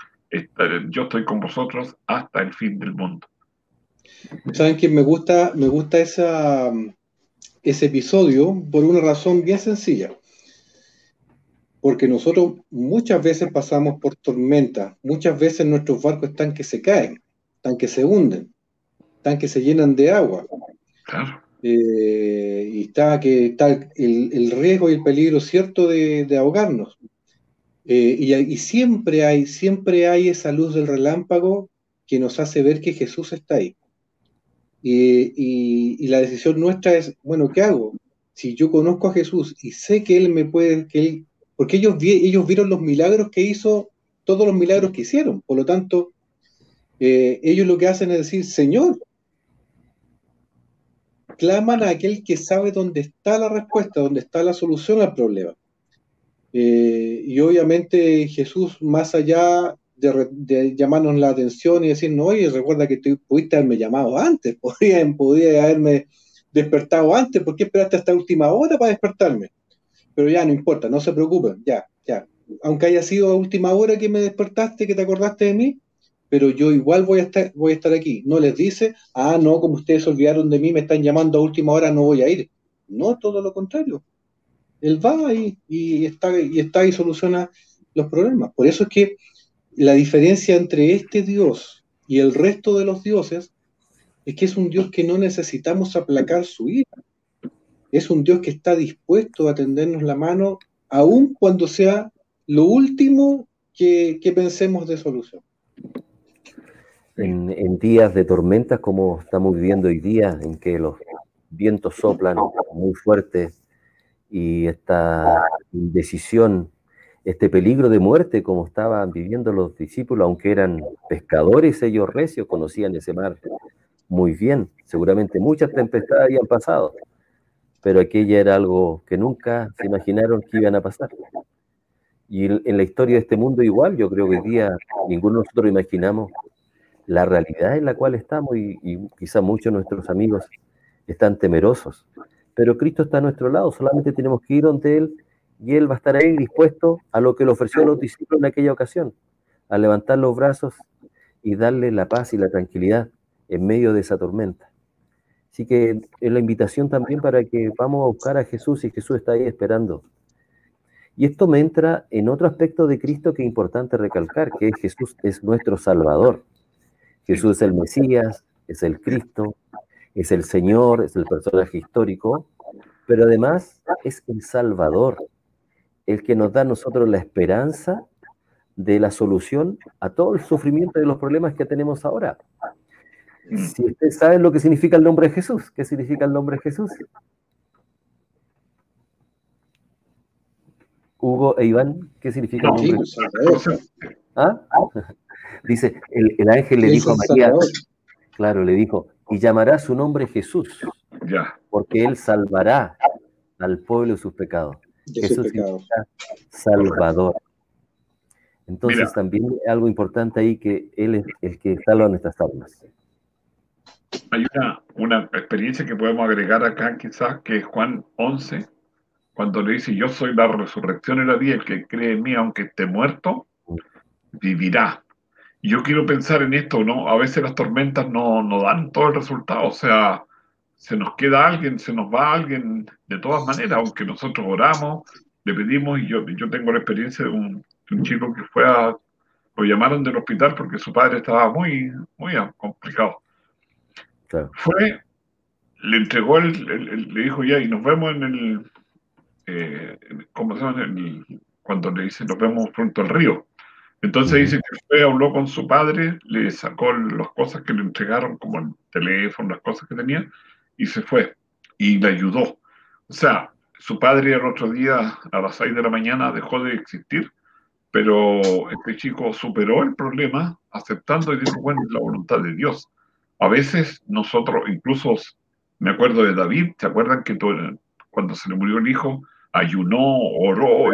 yo estoy con vosotros hasta el fin del mundo. ¿Saben que me gusta, me gusta esa, ese episodio por una razón bien sencilla? Porque nosotros muchas veces pasamos por tormentas, muchas veces nuestros barcos están que se caen, están que se hunden, que se llenan de agua. Claro. Eh, y está, que está el, riesgo y el peligro cierto de, ahogarnos. Eh, y, siempre hay, siempre hay esa luz del relámpago que nos hace ver que Jesús está ahí. Y, la decisión nuestra es, bueno, ¿qué hago? Si yo conozco a Jesús y sé que Él me puede, que Él, porque ellos, ellos vieron los milagros que hizo, todos los milagros que hicieron, por lo tanto, eh, ellos lo que hacen es decir, Señor, claman a aquel que sabe dónde está la respuesta, dónde está la solución al problema. Eh, y obviamente Jesús, más allá de, llamarnos la atención y decirnos, oye, recuerda que tú pudiste haberme llamado antes, podía, podía haberme despertado antes, ¿por qué esperaste hasta última hora para despertarme? Pero ya no importa, no se preocupen, ya, ya. Aunque haya sido a última hora que me despertaste, que te acordaste de mí, pero yo igual voy a estar, voy a estar aquí. No les dice, ah, no, como ustedes se olvidaron de mí, me están llamando a última hora, no voy a ir. No, todo lo contrario. Él va ahí y está, y está y soluciona los problemas. Por eso es que la diferencia entre este Dios y el resto de los dioses es que es un Dios que no necesitamos aplacar su ira. Es un Dios que está dispuesto a tendernos la mano, aun cuando sea lo último que, pensemos de solución en, días de tormentas como estamos viviendo hoy día, en que los vientos soplan muy fuerte y esta indecisión, este peligro de muerte como estaban viviendo los discípulos, aunque eran pescadores ellos recios, conocían ese mar muy bien, seguramente muchas tempestades habían pasado, pero aquella era algo que nunca se imaginaron que iban a pasar. Y en la historia de este mundo igual, yo creo que hoy día ninguno de nosotros imaginamos la realidad en la cual estamos y, quizá muchos de nuestros amigos están temerosos. Pero Cristo está a nuestro lado, solamente tenemos que ir donde Él y Él va a estar ahí dispuesto a lo que le ofreció a los discípulos en aquella ocasión, a levantar los brazos y darle la paz y la tranquilidad en medio de esa tormenta. Así que es la invitación también para que vamos a buscar a Jesús y Jesús está ahí esperando. Y esto me entra en otro aspecto de Cristo que es importante recalcar, que Jesús es nuestro Salvador. Jesús es el Mesías, es el Cristo, es el Señor, es el personaje histórico, pero además es el Salvador, el que nos da a nosotros la esperanza de la solución a todo el sufrimiento de los problemas que tenemos ahora. Si ustedes saben lo que significa el nombre de Jesús, ¿qué significa el nombre de Jesús? Hugo e Iván, ¿qué significa el nombre de Jesús? ¿Ah? Dice, el, ángel le dijo a María, claro, le dijo, y llamará su nombre Jesús, ya. porque él salvará al pueblo de sus pecados. Jesús significa Salvador. Entonces también algo importante ahí que Él es el que salva nuestras almas. Hay una, una experiencia que podemos agregar acá quizás, que es Juan 11, cuando le dice, yo soy la resurrección y la vida, el que cree en mí, aunque esté muerto, mm. vivirá yo quiero pensar en esto, ¿no? A veces las tormentas no, no dan todo el resultado, o sea, se nos queda alguien, se nos va alguien, de todas maneras, aunque nosotros oramos, le pedimos, y yo, yo tengo la experiencia de un, chico que fue a, lo llamaron del hospital porque su padre estaba muy, muy complicado. Fue, le entregó, el, le dijo ya, y nos vemos en el, eh, ¿cómo se llama? cuando le dice, nos vemos pronto al río. Entonces dice que fue, habló con su padre, le sacó las cosas que le entregaron, como el teléfono, las cosas que tenía, y se fue. Y le ayudó. O sea, su padre el otro día, a las 6 de la mañana, dejó de existir, pero este chico superó el problema aceptando y dijo, bueno, es la voluntad de Dios. A veces nosotros, incluso me acuerdo de David, ¿se acuerdan que cuando se le murió el hijo, ayunó, oró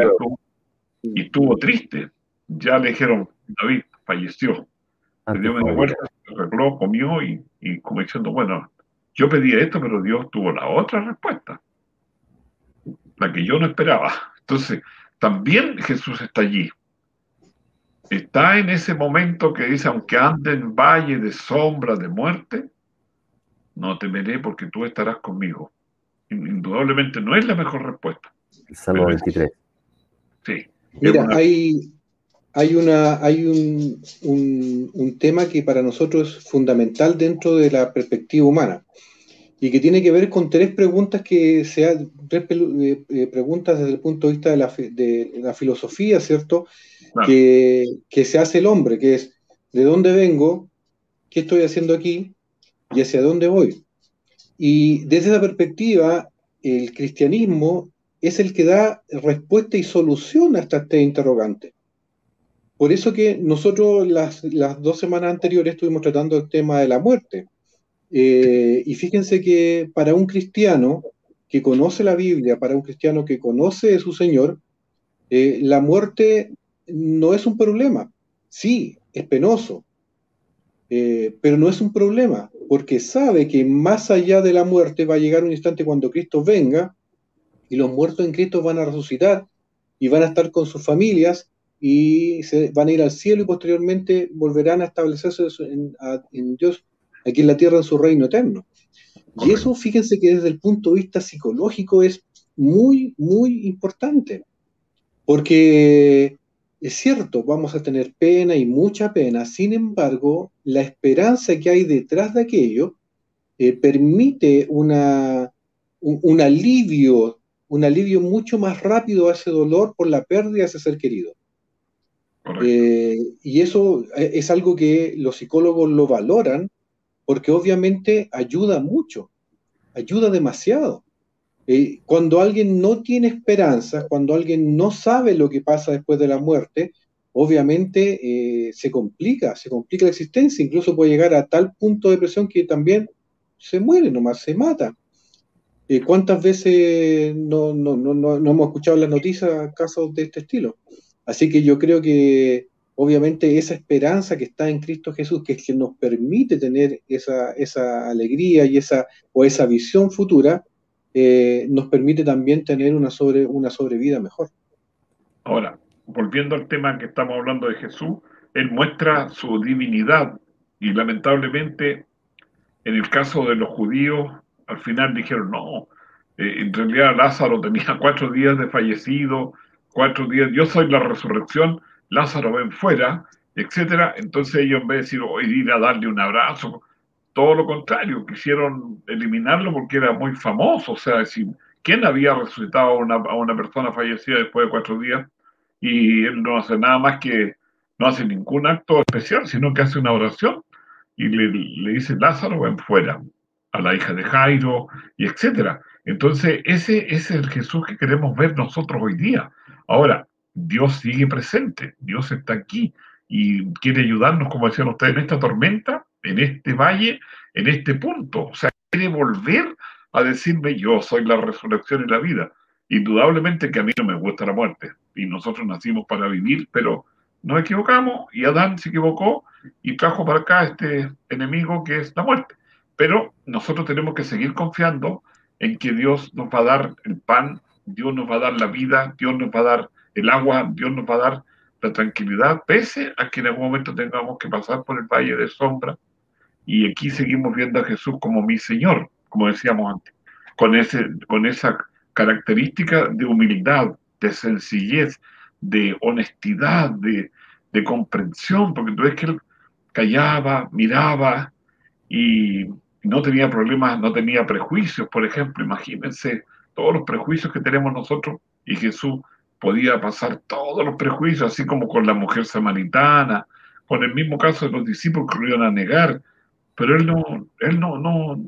y estuvo triste? Ya le dijeron, David falleció. Le dio media vuelta, se arregló, comió y, y como diciendo, bueno, yo pedí esto, pero Dios tuvo la otra respuesta, la que yo no esperaba. Entonces, también Jesús está allí. Está en ese momento que dice, aunque ande en valle de sombra de muerte, no temeré porque tú estarás conmigo. Indudablemente no es la mejor respuesta. Salmo 23. Sí. Mira, hay, hay, una, hay un, tema que para nosotros es fundamental dentro de la perspectiva humana. y que tiene que ver con tres preguntas que sean tres eh, eh, preguntas desde el punto de vista de la, de la filosofía, ¿cierto? Que, que, se hace el hombre, que es ¿de dónde vengo? ¿Qué estoy haciendo aquí? ¿Y hacia dónde voy? Y desde esa perspectiva, el cristianismo es el que da respuesta y solución a este interrogante. Por eso que nosotros las, dos semanas anteriores estuvimos tratando el tema de la muerte. Eh, y fíjense que para un cristiano que conoce la Biblia, para un cristiano que conoce a su Señor, eh, la muerte no es un problema. Sí, es penoso, eh, pero no es un problema, porque sabe que más allá de la muerte va a llegar un instante cuando Cristo venga y los muertos en Cristo van a resucitar y van a estar con sus familias y se van a ir al cielo y posteriormente volverán a establecerse en, Dios aquí en la tierra en su reino eterno. Y eso, fíjense que desde el punto de vista psicológico es muy, muy importante, porque es cierto, vamos a tener pena y mucha pena, sin embargo, la esperanza que hay detrás de aquello eh, permite una, un, alivio un alivio mucho más rápido a ese dolor por la pérdida de ese ser querido. Eh, y eso eh, es algo que los psicólogos lo valoran porque obviamente ayuda mucho, ayuda demasiado. Eh, cuando alguien no tiene esperanza, cuando alguien no sabe lo que pasa después de la muerte, obviamente se complica, se complica la existencia, incluso puede llegar a tal punto de depresión que también se muere nomás, se mata. ¿Cuántas veces no, no, no, no, hemos escuchado las noticias casos de este estilo? Así que yo creo que obviamente esa esperanza que está en Cristo Jesús, que es que nos permite tener esa, esa alegría y esa, o esa visión futura, eh, nos permite también tener una, sobre, una sobrevida mejor. Ahora, volviendo al tema que estamos hablando de Jesús, Él muestra su divinidad y lamentablemente en el caso de los judíos al final dijeron, no, eh, en realidad Lázaro tenía cuatro días de fallecido, cuatro días, yo soy la resurrección, Lázaro ven fuera, etcétera. Entonces ellos en vez de decir, ir a darle un abrazo, todo lo contrario, quisieron eliminarlo porque era muy famoso, o sea, decir, ¿quién había resucitado a una, a una persona fallecida después de cuatro días? Y él no hace nada más que, no hace ningún acto especial, sino que hace una oración y le, le dice, Lázaro, ven fuera a la hija de Jairo, y etcétera. Entonces, ese, es el Jesús que queremos ver nosotros hoy día. Ahora, Dios sigue presente, Dios está aquí y quiere ayudarnos, como decían ustedes, en esta tormenta, en este valle, en este punto. O sea, quiere volver a decirme, yo soy la resurrección y la vida. Indudablemente que a mí no me gusta la muerte y nosotros nacimos para vivir, pero nos equivocamos y Adán se equivocó y trajo para acá este enemigo que es la muerte. Pero nosotros tenemos que seguir confiando en que Dios nos va a dar el pan, Dios nos va a dar la vida, Dios nos va a dar el agua, Dios nos va a dar la tranquilidad, pese a que en algún momento tengamos que pasar por el valle de sombra. Y aquí seguimos viendo a Jesús como mi Señor, como decíamos antes, con, ese, con esa característica de humildad, de sencillez, de honestidad, de, de comprensión, porque tú ves que él callaba, miraba y no tenía problemas, no tenía prejuicios, por ejemplo, imagínense todos los prejuicios que tenemos nosotros y Jesús podía pasar todos los prejuicios, así como con la mujer samaritana, con el mismo caso de los discípulos que lo a negar, pero él no, él no, no,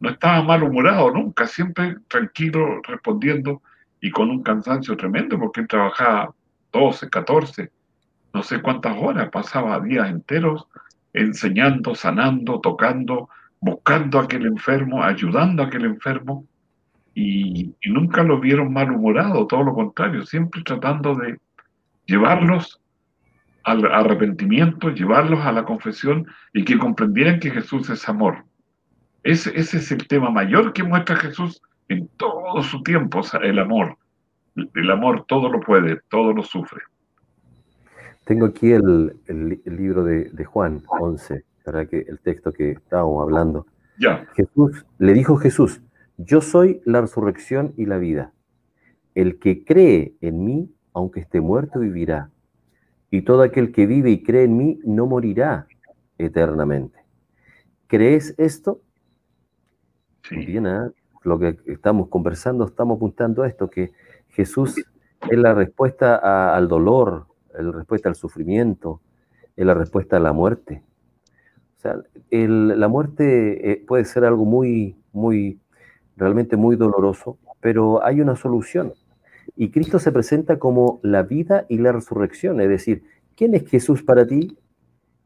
no estaba malhumorado nunca, siempre tranquilo, respondiendo y con un cansancio tremendo, porque él trabajaba 12, 14, no sé cuántas horas, pasaba días enteros enseñando, sanando, tocando, buscando a aquel enfermo, ayudando a aquel enfermo, y, nunca lo vieron malhumorado, todo lo contrario, siempre tratando de llevarlos al arrepentimiento, llevarlos a la confesión y que comprendieran que Jesús es amor. Ese, ese es el tema mayor que muestra Jesús en todo su tiempo, el amor. El amor todo lo puede, todo lo sufre. Tengo aquí el, libro de, Juan 11, ¿verdad? Que el texto que estábamos hablando. Ya. Jesús, le dijo Jesús, yo soy la resurrección y la vida. El que cree en mí, aunque esté muerto, vivirá. Y todo aquel que vive y cree en mí no morirá eternamente. ¿Crees esto? Bien, ¿eh? lo que estamos conversando, estamos apuntando a esto, que Jesús es la respuesta al dolor, es la respuesta al sufrimiento, es la respuesta a la muerte. O sea, la muerte eh, puede ser algo muy, muy, realmente muy doloroso, pero hay una solución. Y Cristo se presenta como la vida y la resurrección, es decir, ¿quién es Jesús para ti?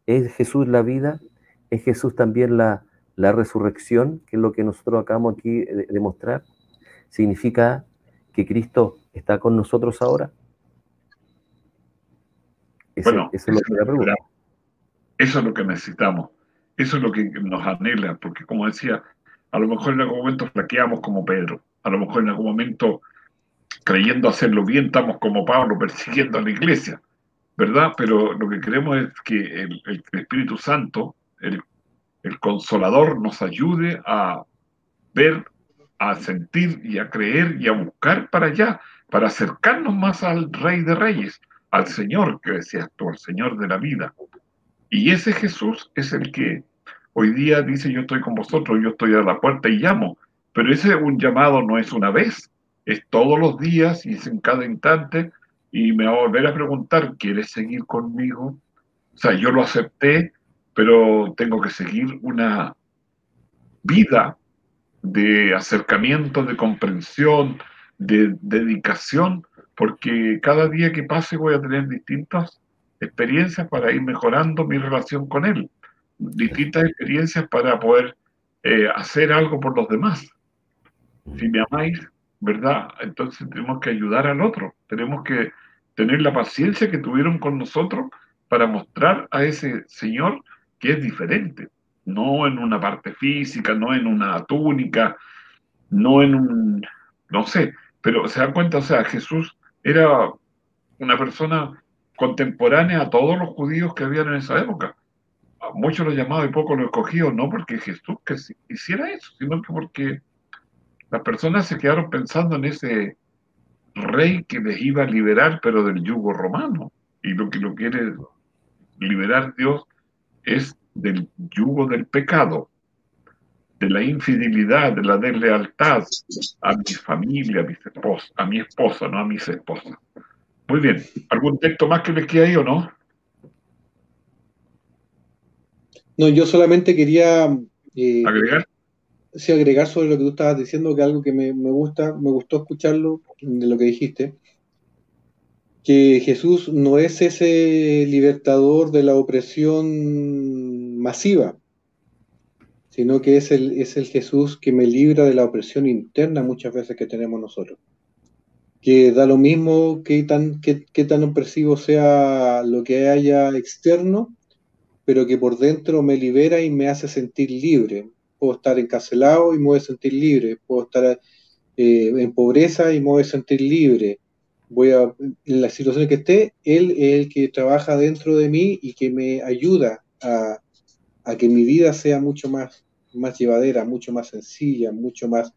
¿Es Jesús la vida? ¿Es Jesús también la, la resurrección, que es lo que nosotros acabamos aquí de demostrar? ¿Significa que Cristo está con nosotros ahora? bueno, eso es, lo que eso es lo que necesitamos. Eso es lo que nos anhela, porque como decía, a lo mejor en algún momento flaqueamos como Pedro, a lo mejor en algún momento creyendo hacerlo bien estamos como Pablo persiguiendo a la iglesia, ¿verdad? Pero lo que queremos es que el, Espíritu Santo, el, Consolador, nos ayude a ver, a sentir y a creer y a buscar para allá, para acercarnos más al Rey de Reyes, al Señor, que decías tú, al Señor de la vida. Y ese Jesús es el que hoy día dice, yo estoy con vosotros, yo estoy a la puerta y llamo. Pero ese un llamado no es una vez, es todos los días y es en cada instante. Y me va a volver a preguntar, ¿quieres seguir conmigo? O sea, yo lo acepté, pero tengo que seguir una vida de acercamiento, de comprensión, de dedicación, porque cada día que pase voy a tener distintas experiencias para ir mejorando mi relación con Él, distintas experiencias para poder eh, hacer algo por los demás. Si me amáis, ¿verdad? Entonces tenemos que ayudar al otro, tenemos que tener la paciencia que tuvieron con nosotros para mostrar a ese Señor que es diferente, no en una parte física, no en una túnica, no en un, no sé, pero se dan cuenta, o sea, Jesús era una persona contemporánea a todos los judíos que habían en esa época. Muchos lo llamaban y poco lo escogido, no porque Jesús que hiciera eso, sino que porque las personas se quedaron pensando en ese rey que les iba a liberar, pero del yugo romano. Y lo que lo quiere liberar Dios es del yugo del pecado de la infidelidad, de la deslealtad a mi familia, a mi esposa, a mi esposa, no a mis esposas. Muy bien. ¿Algún texto más que les quede o no? No, yo solamente quería eh, agregar. Sí, agregar sobre lo que tú estabas diciendo, que algo que me, me gusta, me gustó escucharlo de lo que dijiste, que Jesús no es ese libertador de la opresión masiva, sino que es el, es el Jesús que me libra de la opresión interna muchas veces que tenemos nosotros. Que da lo mismo que tan, que, tan opresivo sea lo que haya externo, pero que por dentro me libera y me hace sentir libre. Puedo estar encarcelado y me voy a sentir libre. Puedo estar eh, en pobreza y me voy a sentir libre. Voy a, en la situación que esté, Él es el que trabaja dentro de mí y que me ayuda a, a que mi vida sea mucho más, más llevadera, mucho más sencilla, mucho más,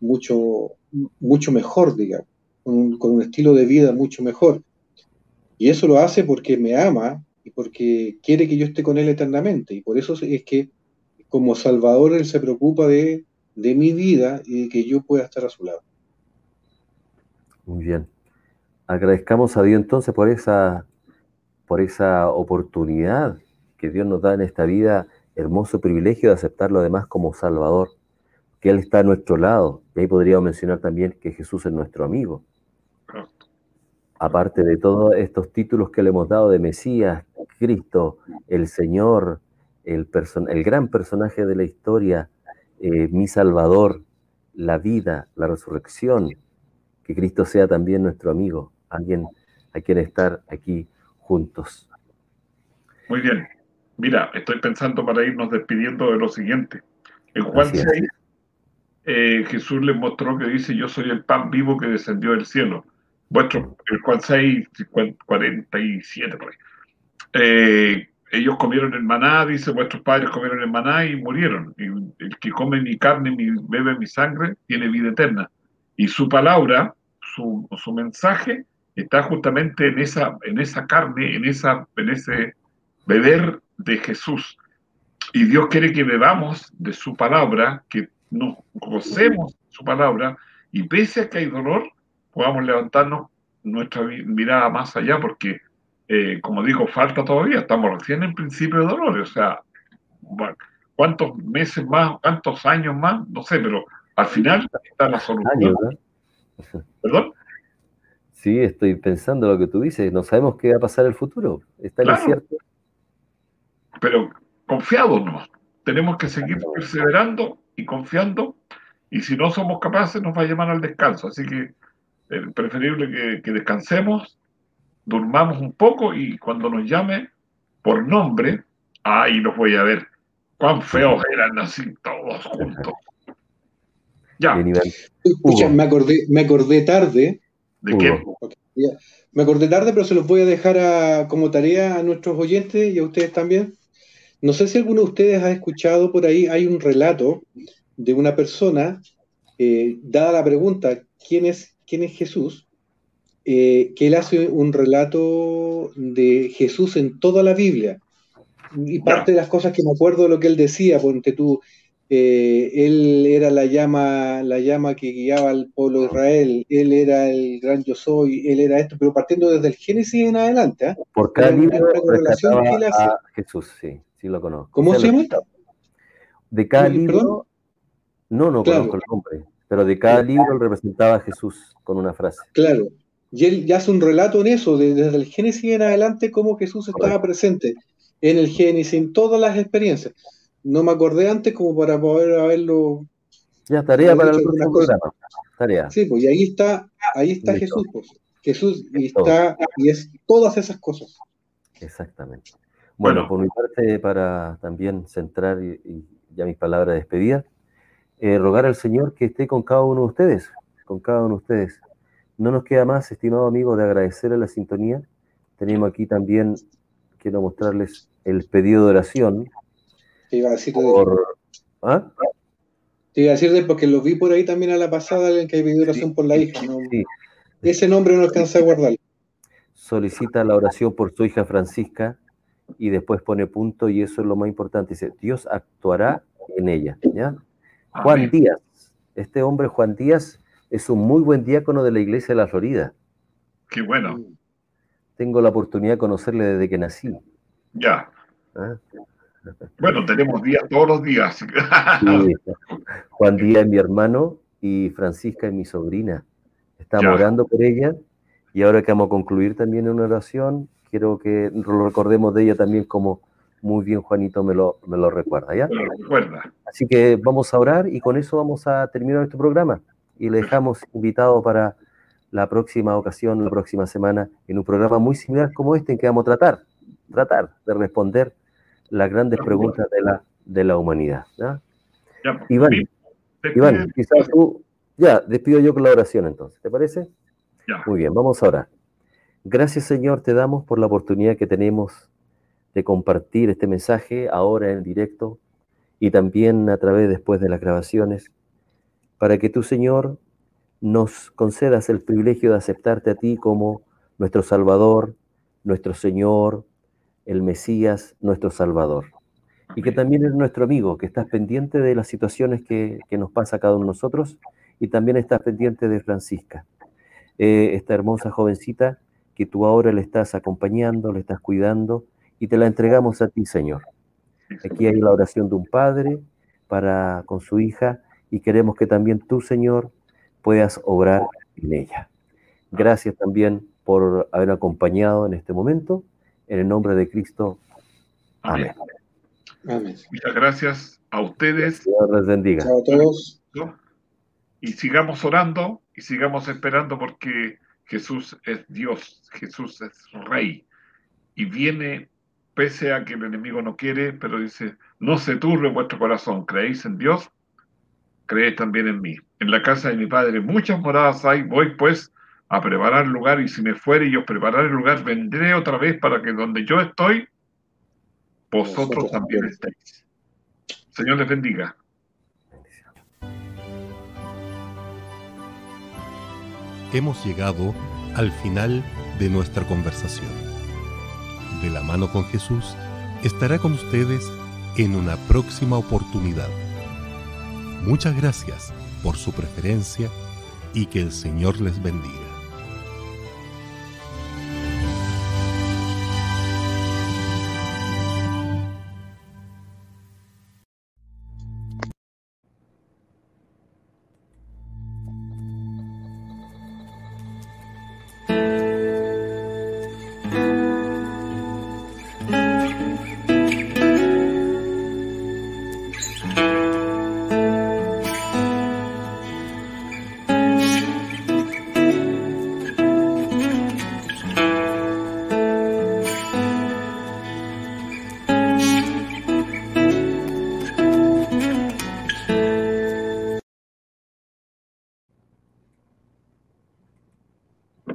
mucho, mucho mejor, digamos, con, un estilo de vida mucho mejor. Y eso lo hace porque me ama y porque quiere que yo esté con Él eternamente. Y por eso es que como Salvador Él se preocupa de, de mi vida y de que yo pueda estar a su lado. Muy bien. Agradezcamos a Dios entonces por esa, por esa oportunidad que Dios nos da en esta vida, hermoso privilegio de aceptarlo además como Salvador, que Él está a nuestro lado. Y ahí podríamos mencionar también que Jesús es nuestro amigo. Aparte de todos estos títulos que le hemos dado de Mesías, Cristo, el Señor, el, el gran personaje de la historia, eh, mi Salvador, la vida, la resurrección, que Cristo sea también nuestro amigo, alguien a quien estar aquí juntos. Muy bien. Mira, estoy pensando para irnos despidiendo de lo siguiente. En Juan 6, eh, Jesús les mostró que dice, yo soy el pan vivo que descendió del cielo. Vuestro, el Juan 6, 47 por ahí. Eh, ellos comieron el maná, dice, vuestros padres comieron el maná y murieron. El que come mi carne y bebe mi sangre tiene vida eterna. Y su palabra, su, su mensaje, está justamente en esa, en esa carne, en, esa, en ese beber de Jesús. Y Dios quiere que bebamos de su palabra, que nos gocemos su palabra y pese a que hay dolor, podamos levantarnos nuestra mirada más allá, porque, eh, como digo, falta todavía, estamos recién en principio de dolor, o sea, bueno, cuántos meses más, cuántos años más, no sé, pero al final está la solución. ¿Perdón? Sí, estoy pensando lo que tú dices, no sabemos qué va a pasar en el futuro, está claro, incierto. Pero confiados no, tenemos que seguir perseverando y confiando, y si no somos capaces nos va a llamar al descanso, así que es preferible que, descansemos, durmamos un poco y cuando nos llame por nombre, ahí los voy a ver. Cuán feos eran así todos juntos. Ya. Escucha, me acordé, me acordé tarde. ¿De qué? Me acordé tarde, pero se los voy a dejar como tarea a nuestros oyentes y a ustedes también. No sé si alguno de ustedes ha escuchado por ahí, hay un relato de una persona, eh, dada la pregunta, ¿quién es quién es Jesús, eh, que él hace un relato de Jesús en toda la Biblia. Y parte de las cosas que me acuerdo de lo que él decía, ponte tú, eh, él era la llama, la llama que guiaba al pueblo de Israel, él era el gran yo soy, él era esto, pero partiendo desde el Génesis en adelante. ¿eh? Por cada libro a Jesús, sí, sí lo conozco. ¿Cómo se llama? De cada libro, no, no conozco el nombre. Pero de cada libro él representaba a Jesús con una frase. Claro. Y él ya hace un relato en eso, desde el Génesis en adelante, cómo Jesús estaba presente en el Génesis, en todas las experiencias. No me acordé antes como para poder haberlo. Ya, tarea para el programa. Tarea. Sí, pues y ahí está, ahí está Jesús, pues. Jesús y está, y es todas esas cosas. Exactamente. Bueno, por mi parte, para también centrar y ya mis palabras de despedida, eh, rogar al Señor que esté con cada uno de ustedes, con cada uno de ustedes. No nos queda más, estimado amigo, de agradecerle la sintonía. Tenemos aquí también, quiero mostrarles el pedido de oración. Te iba a decir por... ¿Ah? Te iba a decir de porque lo vi por ahí también a la pasada en que hay pedido oración por la hija. Ese nombre no alcanza a guardar. Solicita la oración por su hija Francisca y después pone punto y eso es lo más importante. Dice, Dios actuará en ella, ¿ya? Juan Díaz. Este hombre, Juan Díaz, es un muy buen diácono de la iglesia de la Florida. Qué bueno. Tengo la oportunidad de conocerle desde que nací. Ya. ¿Ah? Bueno, tenemos días todos los días. Juan Díaz es mi hermano y Francisca es mi sobrina. Estamos orando por ella y ahora que vamos a concluir también en una oración, quiero que lo recordemos de ella también como muy bien Juanito me lo, me lo recuerda, ¿ya? Me lo recuerda. Así que vamos a orar y con eso vamos a terminar este programa. Y le dejamos invitado para la próxima ocasión, la próxima semana, en un programa muy similar como este en que vamos a tratar, tratar de responder las grandes preguntas de la, de la humanidad. ¿ya? Iván, Iván, quizás tú, ya, despido yo con la oración entonces, ¿te parece? Ya. Muy bien, vamos a orar. Gracias Señor, te damos por la oportunidad que tenemos de compartir este mensaje ahora en directo y también a través después de las grabaciones, para que tú, Señor, nos concedas el privilegio de aceptarte a ti como nuestro Salvador, nuestro Señor, el Mesías, nuestro Salvador. Y que también eres nuestro amigo, que estás pendiente de las situaciones que, nos pasa a cada uno de nosotros y también estás pendiente de Francisca, eh, esta hermosa jovencita que tú ahora le estás acompañando, le estás cuidando y te la entregamos a ti, Señor. Aquí hay la oración de un padre para con su hija y queremos que también tú, Señor, puedas obrar en ella. Gracias también por haber acompañado en este momento. En el nombre de Cristo. Amén. Muchas gracias a ustedes. Dios les bendiga. Chao a todos. Y sigamos orando y sigamos esperando porque Jesús es Dios, Jesús es Rey. Y viene pese a que el enemigo no quiere, pero dice, no se turbe vuestro corazón, creéis en Dios, creéis también en mí. En la casa de mi Padre muchas moradas hay, voy pues a preparar lugar y si me fuere y os preparar el lugar, vendré otra vez para que donde yo estoy, vosotros también estéis. Señor les bendiga. Hemos llegado al final de nuestra conversación de la mano con Jesús estará con ustedes en una próxima oportunidad. Muchas gracias por su preferencia y que el Señor les bendiga.